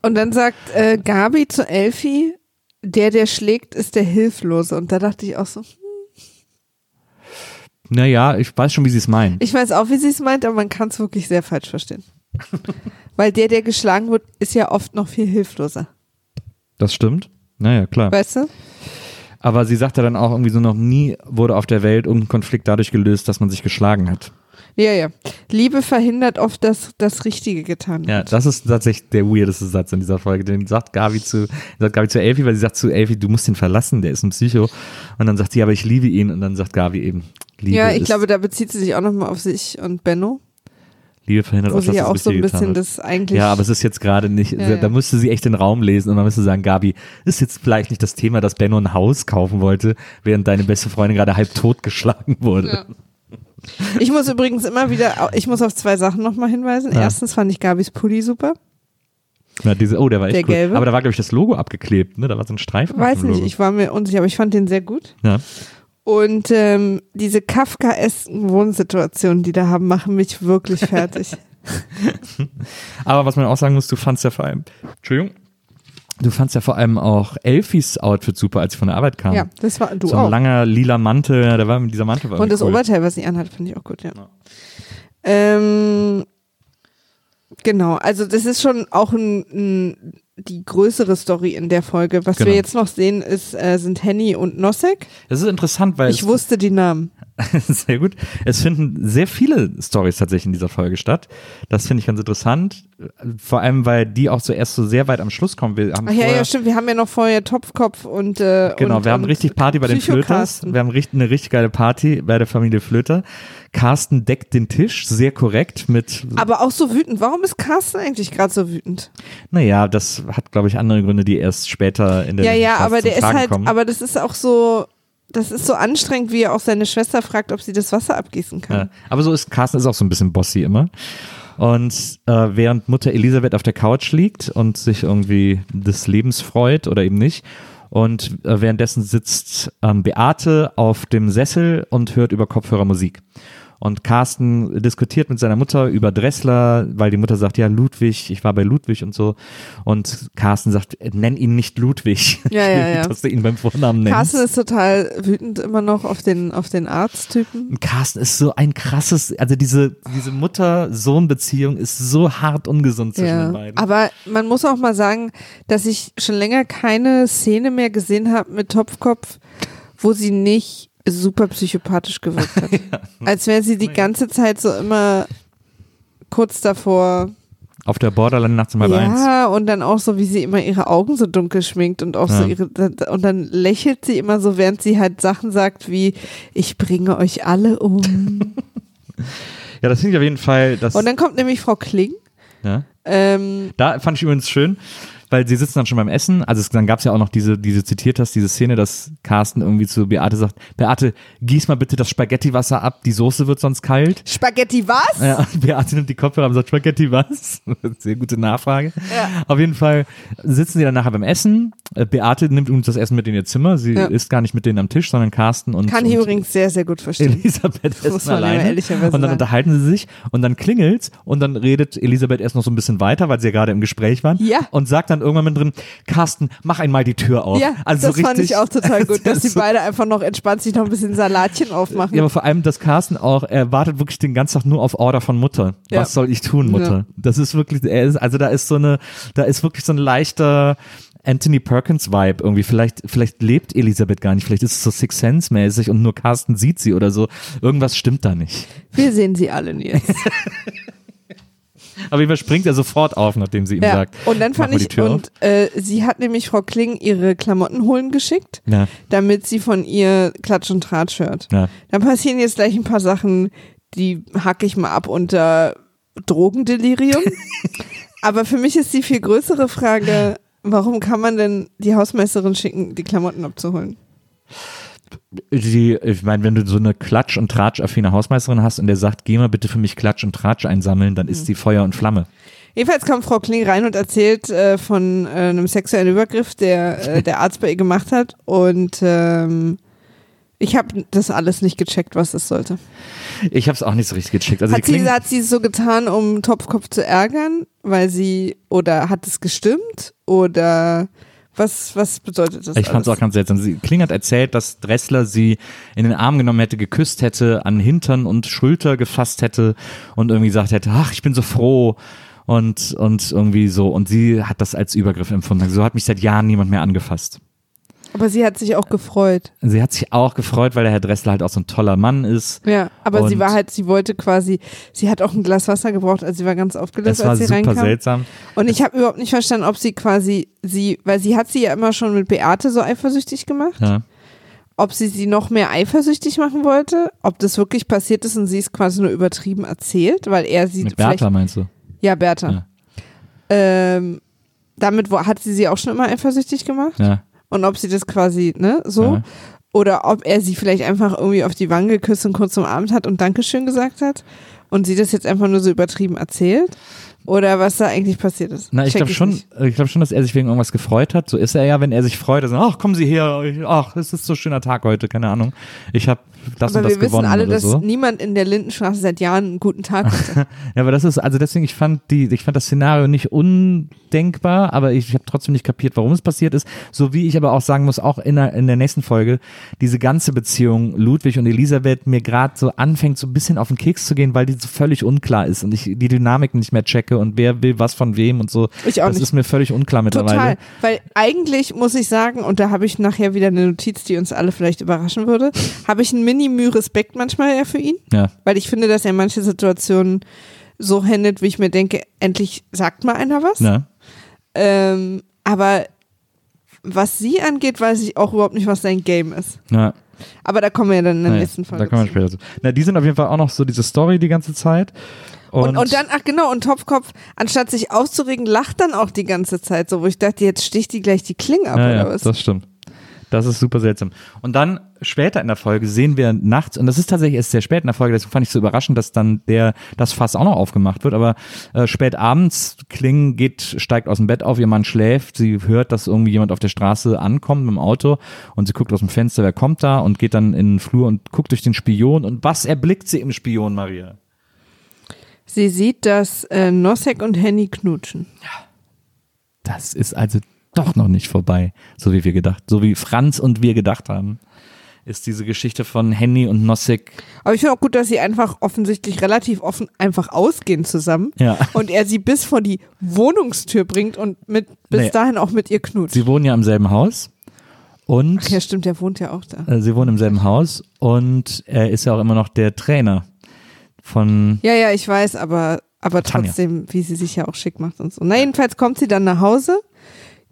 Und dann sagt äh, Gabi zu Elfi, der, der schlägt, ist der Hilflose. Und da dachte ich auch so, Naja, ich weiß schon, wie sie es meinen. ich weiß auch, wie sie es meint, aber man kann es wirklich sehr falsch verstehen. Weil der, der geschlagen wird, ist ja oft noch viel hilfloser. Das stimmt. Naja, klar. Weißt du? Aber sie sagte dann auch irgendwie so, noch nie wurde auf der Welt irgendein Konflikt dadurch gelöst, dass man sich geschlagen hat. Ja, ja. Liebe verhindert oft, dass das Richtige getan wird. Ja, das ist tatsächlich der weirdeste Satz in dieser Folge. Den sagt Gabi zu, sagt Gabi zu Elfi, weil sie sagt zu Elfi, du musst ihn verlassen, der ist ein Psycho. Und dann sagt sie, aber ich liebe ihn. Und dann sagt Gabi eben, Liebe Ja, ich glaube, da bezieht sie sich auch nochmal auf sich und Benno, Liebe verhindert wo auch, sie ja auch so ein bisschen das eigentlich. Ja, aber es ist jetzt gerade nicht, Ja, ja. da müsste sie echt den Raum lesen und dann müsste sie sagen, Gabi, ist jetzt vielleicht nicht das Thema, dass Benno ein Haus kaufen wollte, während deine beste Freundin gerade halb tot geschlagen wurde. Ja. Ich muss übrigens immer wieder, ich muss auf zwei Sachen nochmal hinweisen. Erstens fand ich Gabis Pulli super. Na, diese, oh, der war echt Der cool. gelbe? Aber da war, glaube ich, das Logo abgeklebt, ne? Da war so ein Streifen. Weiß nicht, ich war mir unsicher, aber ich fand den sehr gut. Ja. Und ähm, diese Kafkaesken Wohnsituationen, die da haben, machen mich wirklich fertig. Aber was man auch sagen muss, du fandst ja vor allem, Entschuldigung, du fandst ja vor allem auch Elfis Outfit super, als sie von der Arbeit kam. ja, das war du so ein auch. langer lila Mantel, ja, der war mit dieser Mantel war Und das cool. Oberteil, was sie anhat, finde ich auch gut, ja. Ja. Ähm, genau, also das ist schon auch ein, ein, die größere Story in der Folge. Was Genau. wir jetzt noch sehen, ist, äh, sind Henny und Nosek. Das ist interessant, weil Ich wusste die Namen. sehr gut. Es finden sehr viele Stories tatsächlich in dieser Folge statt. Das finde ich ganz interessant. Vor allem, weil die auch so erst so sehr weit am Schluss kommen. Wir haben Ach ja, vorher, ja, stimmt. Wir haben ja noch vorher Topfkopf und äh, Genau, und, wir haben richtig Party bei den Flöters. Wir haben richtig, eine richtig geile Party bei der Familie Flöter. Carsten deckt den Tisch, sehr korrekt mit, Aber auch so wütend. Warum ist Carsten eigentlich gerade so wütend? naja, das hat, glaube ich, andere Gründe, die erst später in der Ja, ja, Podcast aber der ist halt, kommen. aber das ist auch so, das ist so anstrengend, wie er auch seine Schwester fragt, ob sie das Wasser abgießen kann. Ja, aber so ist Carsten ist auch so ein bisschen bossy immer. Und äh, während Mutter Elisabeth auf der Couch liegt und sich irgendwie des Lebens freut oder eben nicht. Und äh, währenddessen sitzt ähm, Beate auf dem Sessel und hört über Kopfhörer Musik. Und Carsten diskutiert mit seiner Mutter über Dressler, weil die Mutter sagt, ja, Ludwig, ich war bei Ludwig und so. Und Carsten sagt, nenn ihn nicht Ludwig. Ja, ja, ja. Dass du ihn beim Vornamen nennst. Carsten ist total wütend immer noch auf den, auf den Arzttypen. Carsten ist so ein krasses, also diese, diese Mutter-Sohn-Beziehung ist so hart ungesund zwischen den beiden. Aber man muss auch mal sagen, dass ich schon länger keine Szene mehr gesehen habe mit Topfkopf, wo sie nicht super psychopathisch gewirkt hat. Als wäre sie die ganze Zeit so immer kurz davor. Auf der Borderline nachts um halb eins. Ja, und dann auch so, wie sie immer ihre Augen so dunkel schminkt und auch so Ja. ihre, und dann lächelt sie immer so, während sie halt Sachen sagt wie, ich bringe euch alle um. Ja, das finde ich auf jeden Fall, das, und dann kommt nämlich Frau Kling. ja. Ähm, Da fand ich übrigens schön, weil sie sitzen dann schon beim Essen. Also es, dann gab es ja auch noch diese, diese zitiert hast, diese Szene, dass Carsten irgendwie zu Beate sagt, Beate, gieß mal bitte das Spaghettiwasser ab, die Soße wird sonst kalt. Spaghetti was? Ja, Beate nimmt die Kopfhörer und sagt, Spaghetti was? Sehr gute Nachfrage. Ja. Auf jeden Fall sitzen sie dann nachher beim Essen. Äh, Beate nimmt uns das Essen mit in ihr Zimmer. Sie Ja. isst gar nicht mit denen am Tisch, sondern Carsten und, Kann ich und übrigens sehr, sehr gut verstehen. Elisabeth Muss essen alleine. Und dann unterhalten sie sich und dann klingelt's und dann redet Elisabeth erst noch so ein bisschen weiter, weil sie ja gerade im Gespräch waren. Ja. Und sagt dann irgendwann mit drin, Carsten, mach einmal die Tür auf. Ja, also das so richtig, fand ich auch total gut, dass die so- beide einfach noch entspannt sich noch ein bisschen Salatchen aufmachen. Ja, aber vor allem, dass Carsten auch, er wartet wirklich den ganzen Tag nur auf Order von Mutter. Ja. Was soll ich tun, Mutter? Ja. Das ist wirklich, er ist, also da ist so eine, da ist wirklich so ein leichter Anthony Perkins Vibe irgendwie. Vielleicht, vielleicht lebt Elisabeth gar nicht. Vielleicht ist es so Six Sense mäßig und nur Carsten sieht sie oder so. Irgendwas stimmt da nicht. Wir sehen sie alle Nils. Aber jeden Fall springt er sofort auf, nachdem sie ihm ja. sagt. Und dann fand ich, und äh, sie hat nämlich Frau Kling ihre Klamotten holen geschickt. Ja, damit sie von ihr Klatsch und Tratsch hört. ja. Da passieren jetzt gleich ein paar Sachen, die hacke ich mal ab unter Drogendelirium. Aber für mich ist die viel größere Frage, warum kann man denn die Hausmeisterin schicken, die Klamotten abzuholen? Die, ich meine, wenn du so eine Klatsch- und Tratsch-affine Hausmeisterin hast und der sagt, geh mal bitte für mich Klatsch und Tratsch einsammeln, dann Mhm. ist sie Feuer und Flamme. Jedenfalls kommt Frau Kling rein und erzählt äh, von äh, einem sexuellen Übergriff, der äh, der Arzt bei ihr gemacht hat. Und ähm, ich habe das alles nicht gecheckt, was es sollte. Ich habe es auch nicht so richtig gecheckt. Also Hat sie, klingen, hat sie es so getan, um Topfkopf zu ärgern, weil sie, oder hat es gestimmt? Oder was, was bedeutet das? ich fand es auch ganz seltsam. Sie Kling hat erzählt, dass Dressler sie in den Arm genommen hätte, geküsst hätte, an Hintern und Schulter gefasst hätte und irgendwie gesagt hätte, ach, ich bin so froh. Und, und irgendwie so. Und sie hat das als Übergriff empfunden. So hat mich seit Jahren niemand mehr angefasst. Aber sie hat sich auch gefreut. Sie hat sich auch gefreut, weil der Herr Dressler halt auch so ein toller Mann ist. Ja, aber sie war halt, sie wollte quasi, sie hat auch ein Glas Wasser gebraucht, also sie war ganz aufgelöst, Das war als sie super reinkam. seltsam. Und ich habe überhaupt nicht verstanden, ob sie quasi sie, weil sie hat sie ja immer schon mit Beate so eifersüchtig gemacht, Ja. ob sie sie noch mehr eifersüchtig machen wollte, ob das wirklich passiert ist und sie es quasi nur übertrieben erzählt, weil er sie Mit Bertha meinst du? ja Bertha. Ja. Ähm, damit hat sie sie auch schon immer eifersüchtig gemacht Ja. Und ob sie das quasi ne so Ja. oder ob er sie vielleicht einfach irgendwie auf die Wange geküsst und kurz umarmt hat und Dankeschön gesagt hat und sie das jetzt einfach nur so übertrieben erzählt oder was da eigentlich passiert ist. Na, ich glaube schon, nicht. ich glaube schon, dass er sich wegen irgendwas gefreut hat. So ist er ja, wenn er sich freut, er sagt, ach, kommen Sie her, ach, es ist so ein schöner Tag heute, keine Ahnung. Ich habe das Aber und das wir wissen gewonnen alle, dass so. niemand in der Lindenstraße seit Jahren einen guten Tag hatte. Ja, aber das ist, also deswegen, ich fand die, ich fand das Szenario nicht undenkbar, aber ich, ich habe trotzdem nicht kapiert, warum es passiert ist. So wie ich aber auch sagen muss, auch in der, in der nächsten Folge, diese ganze Beziehung Ludwig und Elisabeth mir gerade so anfängt, so ein bisschen auf den Keks zu gehen, weil die so völlig unklar ist und ich die Dynamik nicht mehr checke und wer will was von wem und so. Ich auch das nicht. ist mir völlig unklar mittlerweile. Total. Weil eigentlich muss ich sagen, und da habe ich nachher wieder eine Notiz, die uns alle vielleicht überraschen würde, habe ich einen Mini-Mühe-Respekt manchmal ja für ihn. Ja. Weil ich finde, dass er manche Situationen so handelt, wie ich mir denke, endlich sagt mal einer was. Ja. Ähm, aber was sie angeht, weiß ich auch überhaupt nicht, was sein Game ist. Ja. Aber da kommen wir ja dann in der Nee, nächsten Folge. Da kommen wir später zu. Na, die sind auf jeden Fall auch noch so diese Story die ganze Zeit. Und, Und, und dann, ach genau, und Topfkopf, anstatt sich auszuregen, lacht dann auch die ganze Zeit so, wo ich dachte, jetzt sticht die gleich die Klinge ab ja, oder ja, was? das stimmt. Das ist super seltsam. Und dann später in der Folge sehen wir nachts, und das ist tatsächlich erst sehr spät in der Folge, deswegen fand ich so überraschend, dass dann der, das Fass auch noch aufgemacht wird, aber äh, spät abends, Kling geht, steigt aus dem Bett auf, ihr Mann schläft, sie hört, dass irgendwie jemand auf der Straße ankommt mit dem Auto und sie guckt aus dem Fenster, wer kommt da und geht dann in den Flur und guckt durch den Spion und was erblickt sie im Spion, Maria? Sie sieht, dass äh, Nosek und Henny knutschen. Das ist also doch noch nicht vorbei, so wie wir gedacht, so wie Franz und wir gedacht haben. Ist diese Geschichte von Henny und Nossig. Aber ich finde auch gut, dass sie einfach offensichtlich relativ offen einfach ausgehen zusammen. Ja. Und er sie bis vor die Wohnungstür bringt und mit bis Nee. dahin auch mit ihr knutscht. Sie wohnen ja im selben Haus und Ach ja, stimmt, der wohnt ja auch da. äh, sie wohnen im selben Haus und er ist ja auch immer noch der Trainer von Ja, ja, ich weiß, aber, aber Tanja. trotzdem, wie sie sich ja auch schick macht und so. Na, jedenfalls kommt sie dann nach Hause,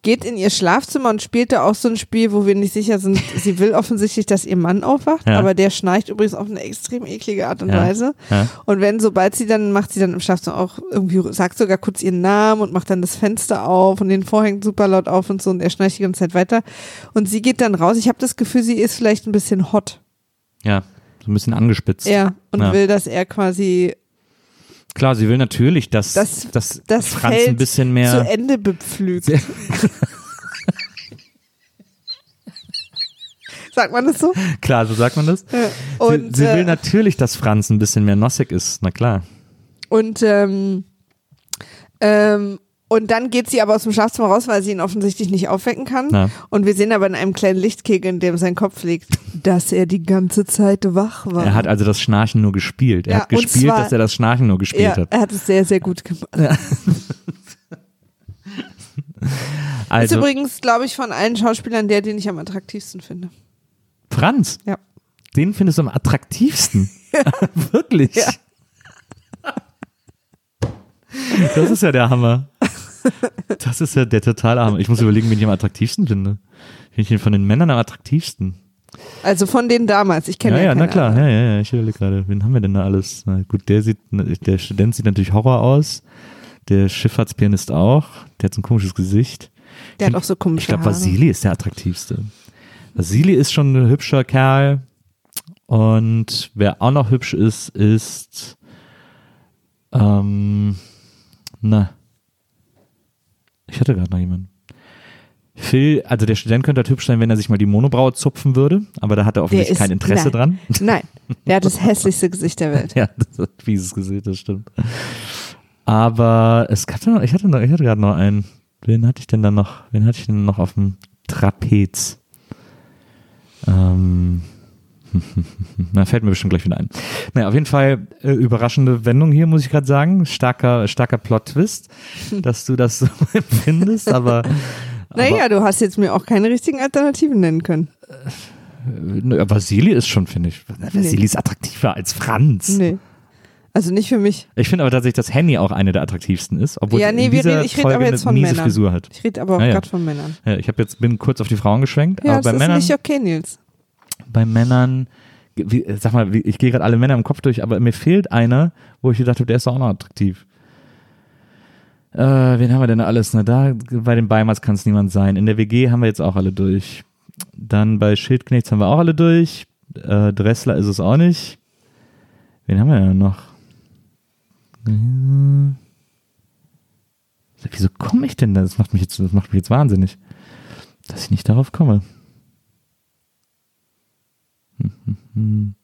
geht in ihr Schlafzimmer und spielt da auch so ein Spiel, wo wir nicht sicher sind. Sie will offensichtlich, dass ihr Mann aufwacht, Ja. aber der schnarcht übrigens auf eine extrem eklige Art und Ja. Weise. Ja. Und wenn, sobald sie dann, macht sie dann im Schlafzimmer auch irgendwie, sagt sogar kurz ihren Namen und macht dann das Fenster auf und den Vorhang super laut auf und so und er schnarcht die ganze Zeit weiter. Und sie geht dann raus. Ich habe das Gefühl, sie ist vielleicht ein bisschen hot. ja so ein bisschen angespitzt. Ja. Und will, dass er quasi Klar, sie will natürlich, dass, Das- dass das Franz Feld ein bisschen zu mehr. Ende bepflügt. Sagt man das so? Klar, so sagt man das. Und, sie, sie will äh, natürlich, dass Franz ein bisschen mehr Nossig ist. Na klar. und, ähm, ähm, und dann geht sie aber aus dem Schlafzimmer raus, weil sie ihn offensichtlich nicht aufwecken kann. Ja. Und wir sehen aber in einem kleinen Lichtkegel, in dem sein Kopf liegt, dass er die ganze Zeit wach war. Er hat also das Schnarchen nur gespielt. Er Ja, hat gespielt, zwar- dass er das Schnarchen nur gespielt ja, hat. er hat es sehr, sehr gut gemacht. Also, ist übrigens, glaube ich, von allen Schauspielern der, den ich am attraktivsten finde. Franz, Ja. den findest du am attraktivsten. Wirklich. Ja. Das ist ja der Hammer. Das ist ja der totale Hammer. Ich muss überlegen, wen ich am attraktivsten finde. Finde ich ihn von den Männern am attraktivsten? Also von denen damals. Ich kenne Ja, ja, ja, na klar. Ja, ja, ja. Ich überlege gerade, wen haben wir denn da alles? Na gut, der sieht, der Student sieht natürlich Horror aus. Der Schifffahrtspianist auch. Der hat so ein komisches Gesicht. Der hat auch so komische Ich glaube. Vasili ist der attraktivste. Vasili ist schon ein hübscher Kerl. Und wer auch noch hübsch ist, ist ähm, na. Ich hatte gerade noch jemanden. Phil, also der Student könnte halt hübsch sein, wenn er sich mal die Monobraue zupfen würde, aber da hat er offensichtlich kein Interesse nein. dran. Nein, der hat das hässlichste Gesicht der Welt. Ja, das ist ein fieses Gesicht, das stimmt. Aber es hatte noch, ich hatte noch, ich hatte gerade noch einen. Wen hatte ich denn da noch? Wen hatte ich denn noch auf dem Trapez? Ähm, na, fällt mir bestimmt gleich wieder ein. Naja, auf jeden Fall äh, überraschende Wendung hier, muss ich gerade sagen. Starker, starker Plot-Twist, dass du das so empfindest, aber. Naja, du hast jetzt mir auch keine richtigen Alternativen nennen können. aber Vasili ist schon, finde ich. Vasili ist attraktiver als Franz. Nee. Also nicht für mich. Ich finde aber tatsächlich, dass Henny auch eine der attraktivsten ist, obwohl Ja, nee, in dieser reden- ich rede aber jetzt von Männern. Frisur hat. Ich rede aber auch Ja, ja. gerade von Männern. Ja, ich habe jetzt bin kurz auf die Frauen geschwenkt, Ja, aber das bei ist Männern, nicht okay, Nils. Bei Männern, wie, sag mal, wie, ich gehe gerade alle Männer im Kopf durch, aber mir fehlt einer, wo ich gedacht habe, der ist auch noch attraktiv. Äh, wen haben wir denn alles? Na, da bei den Beimers kann es niemand sein. In der WG haben wir jetzt auch alle durch. Dann bei Schildknechts haben wir auch alle durch. Äh, Dressler ist es auch nicht. Wen haben wir denn noch? Wieso komme ich denn da? Das macht mich jetzt, das macht mich jetzt wahnsinnig, dass ich nicht darauf komme. Hm, hm, hm.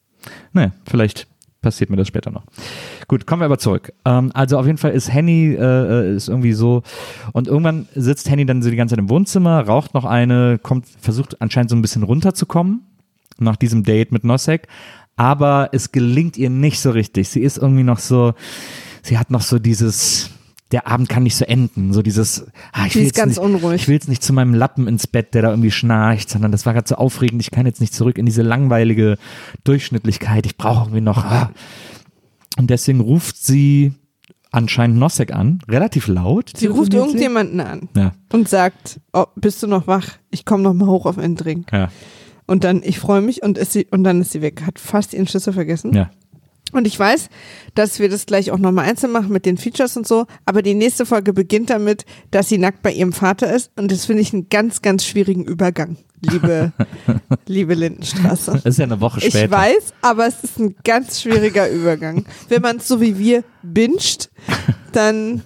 Naja, vielleicht passiert mir das später noch. Gut, kommen wir aber zurück. Ähm, also auf jeden Fall ist Henny äh, äh, ist irgendwie so und irgendwann sitzt Henny dann so die ganze Zeit im Wohnzimmer, raucht noch eine, kommt, versucht anscheinend so ein bisschen runterzukommen nach diesem Date mit Nosek, aber es gelingt ihr nicht so richtig. Sie ist irgendwie noch so, sie hat noch so dieses der Abend kann nicht so enden, so dieses ah, ich will ganz nicht, unruhig. ich will jetzt nicht zu meinem Lappen ins Bett, der da irgendwie schnarcht, sondern das war gerade so aufregend, ich kann jetzt nicht zurück in diese langweilige Durchschnittlichkeit, ich brauche irgendwie noch ah. und deswegen ruft sie anscheinend Nosek an, relativ laut. Sie ruft irgendjemanden an Ja, und sagt, oh, bist du noch wach? Ich komme noch mal hoch auf einen Drink. ja, Und dann, ich freue mich und, ist sie, und dann ist sie weg. Hat fast ihren Schlüssel vergessen. ja. Und ich weiß, dass wir das gleich auch nochmal einzeln machen mit den Features und so, aber die nächste Folge beginnt damit, dass sie nackt bei ihrem Vater ist und das finde ich einen ganz, ganz schwierigen Übergang, liebe, liebe Lindenstraße. Das ist ja eine Woche Ich später. weiß, aber es ist ein ganz schwieriger Übergang. Wenn man es so wie wir binscht, dann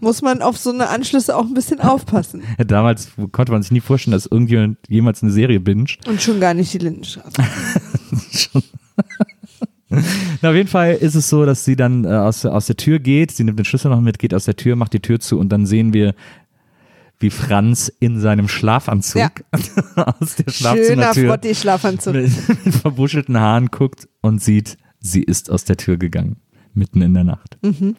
muss man auf so eine Anschlüsse auch ein bisschen aufpassen. Ja, Damals konnte man sich nie vorstellen, dass irgendjemand jemals eine Serie binget. Und schon gar nicht die Lindenstraße. Na, auf jeden Fall ist es so, dass sie dann äh, aus, aus der Tür geht, sie nimmt den Schlüssel noch mit, geht aus der Tür, macht die Tür zu und dann sehen wir, wie Franz in seinem Schlafanzug Ja. aus der Schöner Schlafzimmertür Frotti-Schlafanzug. mit, mit verbuschelten Haaren guckt und sieht, sie ist aus der Tür gegangen, mitten in der Nacht. Mhm.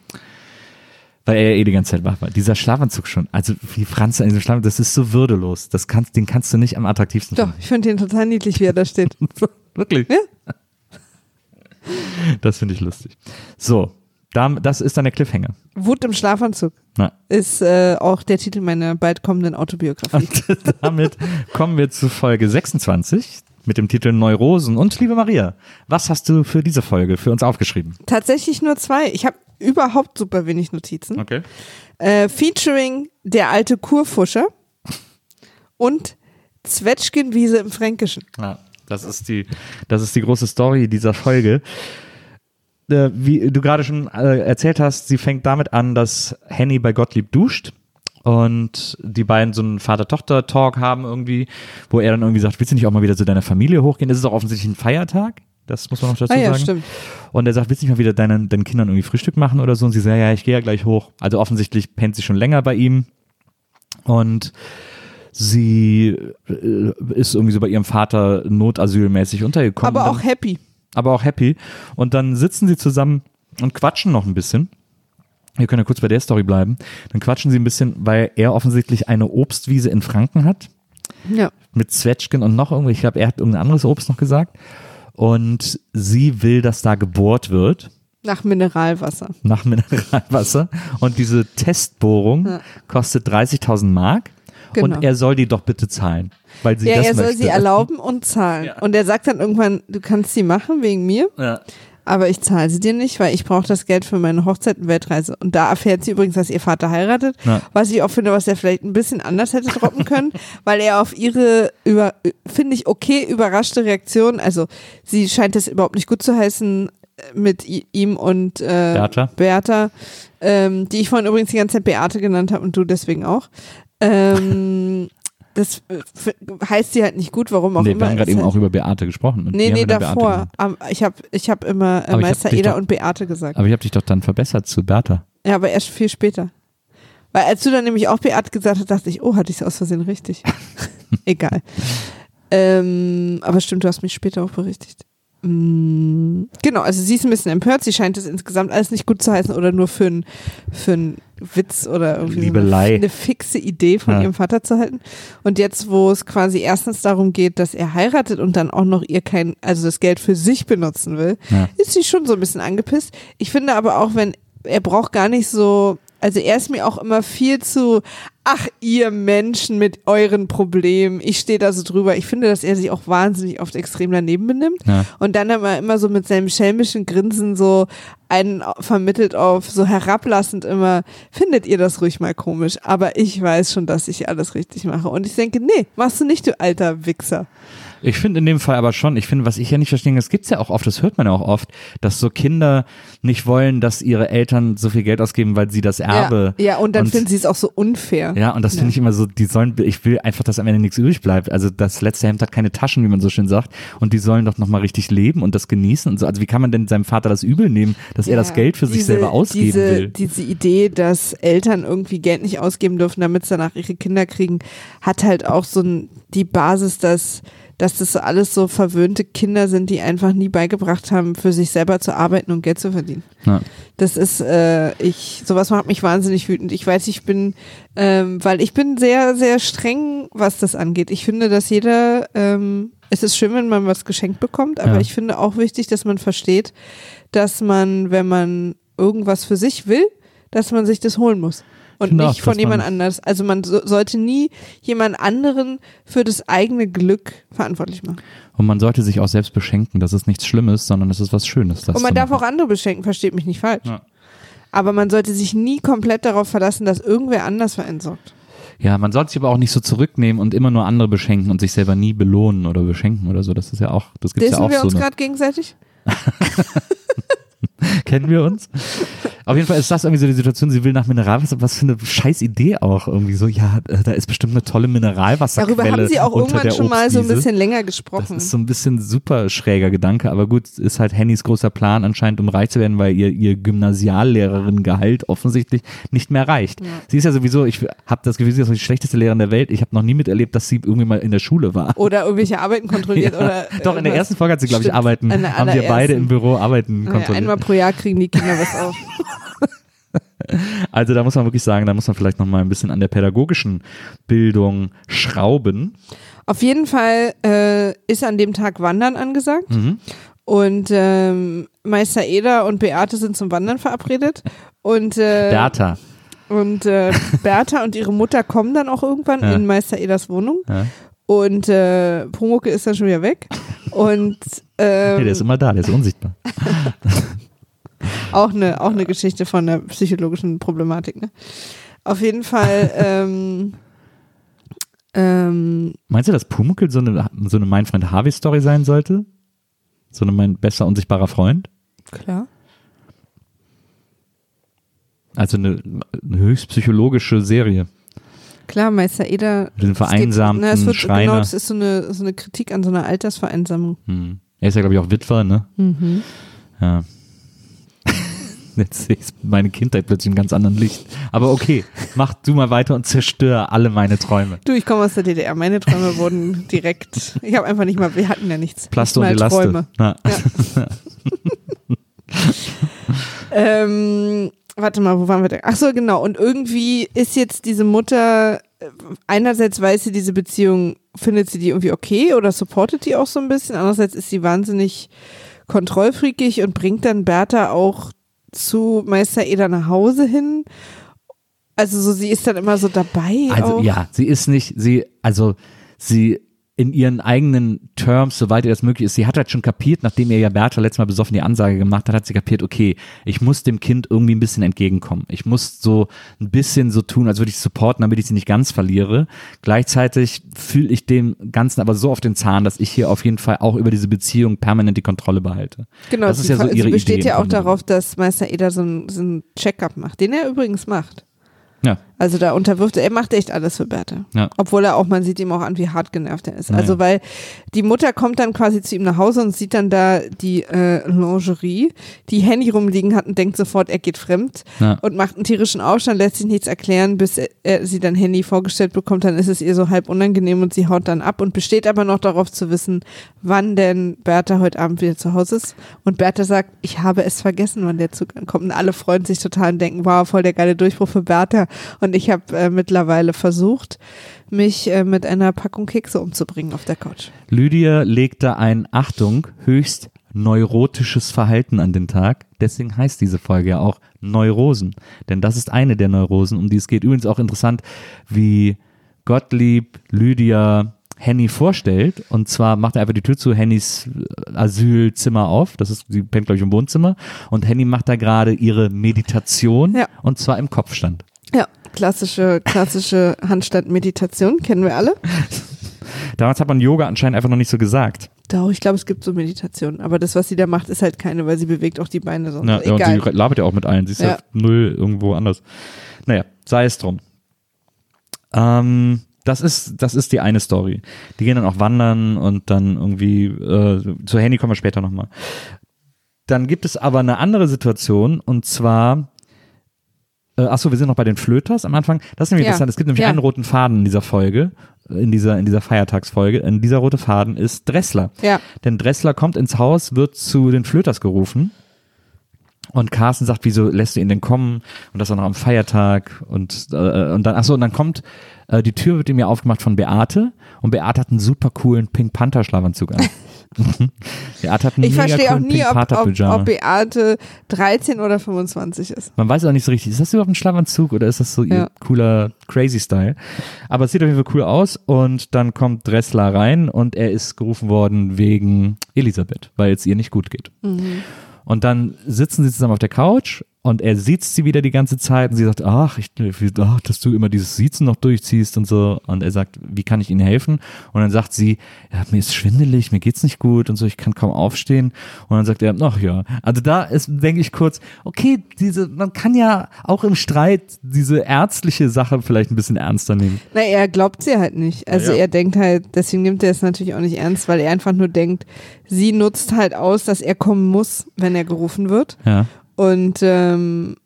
Weil er ja eh die ganze Zeit wach war. Dieser Schlafanzug schon, also wie Franz in diesem Schlafanzug, das ist so würdelos. Das kannst, den kannst du nicht am attraktivsten Doch, ich finde den total niedlich, wie er da steht. finden. Wirklich? Ja. Das finde ich lustig. So, da, das ist dann der Cliffhanger. Wut im Schlafanzug Na, ist äh, auch der Titel meiner bald kommenden Autobiografie. und damit kommen wir zu Folge 26 mit dem Titel Neurosen. Und liebe Maria, was hast du für diese Folge für uns aufgeschrieben? Tatsächlich nur zwei. Ich habe überhaupt super wenig Notizen. Okay. Äh, featuring der alte Kurfuscher und Zwetschgenwiese im Fränkischen. Ja, das ist die, das ist die große Story dieser Folge. Äh, wie du gerade schon äh, erzählt hast, sie fängt damit an, dass Henny bei Gottlieb duscht und die beiden so einen Vater-Tochter-Talk haben irgendwie, wo er dann irgendwie sagt, willst du nicht auch mal wieder zu deiner Familie hochgehen? Das ist auch offensichtlich ein Feiertag. Das muss man noch dazu Ah ja, sagen. stimmt. Und er sagt, willst du nicht mal wieder deinen, deinen Kindern irgendwie Frühstück machen oder so? Und sie sagt, ja, ich gehe ja gleich hoch. Also offensichtlich pennt sie schon länger bei ihm. Und sie äh, ist irgendwie so bei ihrem Vater notasylmäßig untergekommen. Aber Und auch dann, happy. aber auch happy. Und dann sitzen sie zusammen und quatschen noch ein bisschen. Wir können ja kurz bei der Story bleiben. Dann quatschen sie ein bisschen, weil er offensichtlich eine Obstwiese in Franken hat Ja. mit Zwetschgen und noch irgendwie, ich glaube, er hat irgendein anderes Obst noch gesagt. Und sie will, dass da gebohrt wird Nach Mineralwasser. nach Mineralwasser. Und diese Testbohrung Ja. kostet 30.000 Mark. Genau. Und er soll die doch bitte zahlen, weil sie ja, das er soll möchte. sie erlauben und zahlen. Ja. Und er sagt dann irgendwann, du kannst sie machen wegen mir, Ja. aber ich zahle sie dir nicht, weil ich brauche das Geld für meine Hochzeit und Weltreise. Und da erfährt sie übrigens, dass ihr Vater heiratet, Ja. was ich auch finde, was er vielleicht ein bisschen anders hätte droppen können, weil er auf ihre, über, finde ich, okay überraschte Reaktion, also sie scheint es überhaupt nicht gut zu heißen äh, mit ihm und äh, Beata. Beata ähm, die ich vorhin übrigens die ganze Zeit Beate genannt habe und du deswegen auch. Ähm, das äh, heißt sie halt nicht gut, warum auch Nee, immer. wir haben gerade eben halt- auch über Beate gesprochen. Und Nee, nee, davor. Ich habe ich hab immer äh, hab Meister dich Eder doch- und Beate gesagt. Aber ich habe dich doch dann verbessert zu Bertha. Ja, aber erst viel später. Weil als du dann nämlich auch Beate gesagt hast, dachte ich, oh, hatte ich es aus Versehen richtig. Egal. Ähm, aber stimmt, du hast mich später auch berichtigt. Mm, Genau, also sie ist ein bisschen empört. Sie scheint es insgesamt alles nicht gut zu heißen oder nur für einen für einen Witz oder irgendwie so eine, eine fixe Idee von Ja. ihrem Vater zu halten. Und jetzt, wo es quasi erstens darum geht, dass er heiratet und dann auch noch ihr kein, also das Geld für sich benutzen will, Ja. ist sie schon so ein bisschen angepisst. Ich finde aber auch, wenn er braucht gar nicht so, also er ist mir auch immer viel zu, ach ihr Menschen mit euren Problemen, ich stehe da so drüber. Ich finde, dass er sich auch wahnsinnig oft extrem daneben benimmt Ja. und dann immer, immer so mit seinem schelmischen Grinsen so einen vermittelt auf, so herablassend immer, findet ihr das ruhig mal komisch, aber ich weiß schon, dass ich alles richtig mache. Und ich denke, nee, machst du nicht, du alter Wichser. Ich finde in dem Fall aber schon, ich finde, was ich ja nicht verstehe, das gibt's ja auch oft, das hört man ja auch oft, dass so Kinder nicht wollen, dass ihre Eltern so viel Geld ausgeben, weil sie das Erbe. Ja, ja und dann und- finden sie es auch so unfair. Ja, und das finde Ja. ich immer so, die sollen, ich will einfach, dass am Ende nichts übrig bleibt. Also das letzte Hemd hat keine Taschen, wie man so schön sagt. Und die sollen doch nochmal richtig leben und das genießen und so. Also wie kann man denn seinem Vater das übel nehmen, dass er das Ja, Geld für sich diese- selber ausgeben diese, will? Diese Idee, dass Eltern irgendwie Geld nicht ausgeben dürfen, damit sie danach ihre Kinder kriegen, hat halt auch so ein, die Basis, dass, dass das so alles so verwöhnte Kinder sind, die einfach nie beigebracht haben, für sich selber zu arbeiten und Geld zu verdienen. Ja. Das ist, äh, ich, sowas macht mich wahnsinnig wütend. Ich weiß, ich bin, ähm, weil ich bin sehr, sehr streng, was das angeht. Ich finde, dass jeder, ähm, es ist schön, wenn man was geschenkt bekommt, aber Ja. ich finde auch wichtig, dass man versteht, dass man, wenn man irgendwas für sich will, dass man sich das holen muss. Und finde auch, nicht von jemand man- anders. Also man so, sollte nie jemand anderen für das eigene Glück verantwortlich machen. Und man sollte sich auch selbst beschenken. Das ist nichts Schlimmes, sondern es ist was Schönes. Und man darf machen. auch andere beschenken, versteht mich nicht falsch. Ja. Aber man sollte sich nie komplett darauf verlassen, dass irgendwer anders für einen sorgt. Ja, man sollte sich aber auch nicht so zurücknehmen und immer nur andere beschenken und sich selber nie belohnen oder beschenken oder so. Das ist ja auch, das gibt's ja auch wir so. uns gerade gegenseitig? kennen wir uns? Auf jeden Fall ist das irgendwie so die Situation, sie will nach Mineralwasser, was für eine scheiß Idee auch irgendwie so, ja, äh, da ist bestimmt eine tolle Mineralwasserquelle Darüber haben sie auch irgendwann schon mal so ein bisschen länger Das gesprochen. ist so ein bisschen super schräger Gedanke, aber gut, ist halt Hennys großer Plan anscheinend, um reich zu werden, weil ihr, ihr Gymnasiallehrerin-Gehalt offensichtlich nicht mehr reicht. Sie ist ja sowieso, ich habe das Gefühl, sie ist die schlechteste Lehrerin der Welt. Ich habe noch nie miterlebt, dass sie irgendwie mal in der Schule war. Oder irgendwelche Arbeiten kontrolliert. Ja. oder Doch, in der ersten Folge hat sie, glaube ich. Arbeiten, haben wir beide im Büro Arbeiten kontrolliert. einmal pro Jahr kriegen die Kinder was auf. Also da muss man wirklich sagen, da muss man vielleicht noch mal ein bisschen an der pädagogischen Bildung schrauben. Auf jeden Fall äh, ist an dem Tag Wandern angesagt. Mhm. Und ähm, Meister Eder und Beate sind zum Wandern verabredet. Und, äh, Bertha. und äh, Bertha und ihre Mutter kommen dann auch irgendwann Ja. in Meister Eders Wohnung. Ja. Und äh, Pumucke ist dann schon wieder weg. Und ähm, Nee, der ist immer da, der ist unsichtbar. auch, eine, auch eine Geschichte von der psychologischen Problematik. Ne? Auf jeden Fall. ähm, ähm, Meinst du, dass Pumuckl so eine, so eine Mein Freund Harvey-Story sein sollte? So eine mein bester unsichtbarer Freund? klar. Also eine, eine höchst psychologische Serie. Klar, Meister Eder. Diesen es geht- vereinsamten na, es wird, Schreiner. Genau, das ist so eine, so eine Kritik an so einer Altersvereinsamung. Hm. Er ist ja, glaube ich, auch Witwer, ne? Mhm. Ja. Jetzt sehe ich meine Kindheit plötzlich in ganz anderen Licht. Aber okay, mach du mal weiter und zerstör alle meine Träume. Du, ich komme aus der DDR. Meine Träume wurden direkt. Ich habe einfach nicht mal, wir hatten ja nichts. Plaste und Elaste. Träume. Na, Ähm, warte mal, wo waren wir denn? Ach so, genau. Und irgendwie ist jetzt diese Mutter, äh, einerseits weiß sie diese Beziehung, findet sie die irgendwie okay oder supportet die auch so ein bisschen. Andererseits ist sie wahnsinnig kontrollfreakig und bringt dann Bertha auch zu Meister Eder nach Hause hin. Also so, sie ist dann immer so dabei. Also auch. ja, sie ist nicht, sie, also sie in ihren eigenen Terms, soweit ihr das möglich ist, sie hat halt schon kapiert, nachdem ihr ja Bertha letztes Mal besoffen die Ansage gemacht hat, hat sie kapiert, okay, ich muss dem Kind irgendwie ein bisschen entgegenkommen. Ich muss so ein bisschen so tun, als würde ich supporten, damit ich sie nicht ganz verliere. Gleichzeitig fühle ich dem Ganzen aber so auf den Zahn, dass ich hier auf jeden Fall auch über diese Beziehung permanent die Kontrolle behalte. Genau, das ist ja so ihre sie besteht Idee ja auch darauf, dass Meister Eder so einen so Check-up macht, den er übrigens macht. Ja, Also da unterwirft er, er macht echt alles für Bertha. Ja. Obwohl er auch, man sieht ihm auch an, wie hart genervt er ist. Ja, also weil die Mutter kommt dann quasi zu ihm nach Hause und sieht dann da die äh, Lingerie, die Handy rumliegen hat und denkt sofort, er geht fremd Ja. und macht einen tierischen Aufstand, lässt sich nichts erklären, bis er, er sie dann Handy vorgestellt bekommt, dann ist es ihr so halb unangenehm und sie haut dann ab und besteht aber noch darauf zu wissen, wann denn Bertha heute Abend wieder zu Hause ist. Und Bertha sagt, ich habe es vergessen, wann der Zug ankommt. Und alle freuen sich total und denken, wow, voll der geile Durchbruch für Bertha. Und ich habe äh, mittlerweile versucht, mich äh, mit einer Packung Kekse umzubringen auf der Couch. Lydia legte ein, Achtung, höchst neurotisches Verhalten an den Tag. Deswegen heißt diese Folge ja auch Neurosen. Denn das ist eine der Neurosen, um die es geht. Übrigens auch interessant, wie Gottlieb Lydia Henny vorstellt. Und zwar macht er einfach die Tür zu Hennys äh, Asylzimmer auf. Das ist, sie pennt, glaube ich, im Wohnzimmer. Und Henny macht da gerade ihre Meditation. Ja. Und zwar im Kopfstand. Ja, klassische, klassische Handstand-Meditation, kennen wir alle. Damals hat man Yoga anscheinend einfach noch nicht so gesagt. Doch, ich glaube, es gibt so Meditationen. Aber das, was sie da macht, ist halt keine, weil sie bewegt auch die Beine sonst. Ja, ja, und Egal. sie labert ja auch mit allen. Sie ist ja, Ja. null irgendwo anders. Naja, sei es drum. Ähm, das ist, das ist die eine Story. Die gehen dann auch wandern und dann irgendwie, äh, zu Handy kommen wir später nochmal. Dann gibt es aber eine andere Situation und zwar, äh, achso, wir sind noch bei den Flöters am Anfang. Das ist nämlich Ja. interessant. Es gibt nämlich Ja. einen roten Faden in dieser Folge, in dieser, in dieser Feiertagsfolge. In dieser rote Faden ist Dressler. Ja. Denn Dressler kommt ins Haus, wird zu den Flöters gerufen. Und Carsten sagt, wieso lässt du ihn denn kommen? Und das auch noch am Feiertag. Und, äh, und dann, achso, und dann kommt, äh, die Tür wird ihm ja aufgemacht von Beate. Und Beate hat einen super coolen Pink Panther Schlafanzug an. Beate hat einen Ich verstehe auch nie, ob, ob, ob Beate 13 oder 25 ist. Man weiß auch nicht so richtig, ist das überhaupt ein Schlafanzug oder ist das so ihr Ja. cooler Crazy Style? Aber es sieht auf jeden Fall cool aus und dann kommt Dressler rein und er ist gerufen worden wegen Elisabeth, weil es ihr nicht gut geht. Und dann sitzen sie zusammen auf der Couch und er sieht sie wieder die ganze Zeit und sie sagt, ach, ich, ach, dass du immer dieses Siezen noch durchziehst und so. Und er sagt, wie kann ich Ihnen helfen? Und dann sagt sie, ja, mir ist schwindelig, mir geht's nicht gut und so, ich kann kaum aufstehen. Und dann sagt er, ach ja. Also da ist, denke ich kurz, okay, diese, man kann ja auch im Streit diese ärztliche Sache vielleicht ein bisschen ernster nehmen. Na, er glaubt sie halt nicht. Also Ja, ja. er denkt halt, deswegen nimmt er es natürlich auch nicht ernst, weil er einfach nur denkt, sie nutzt halt aus, dass er kommen muss, wenn er gerufen wird. Ja. Und, ähm,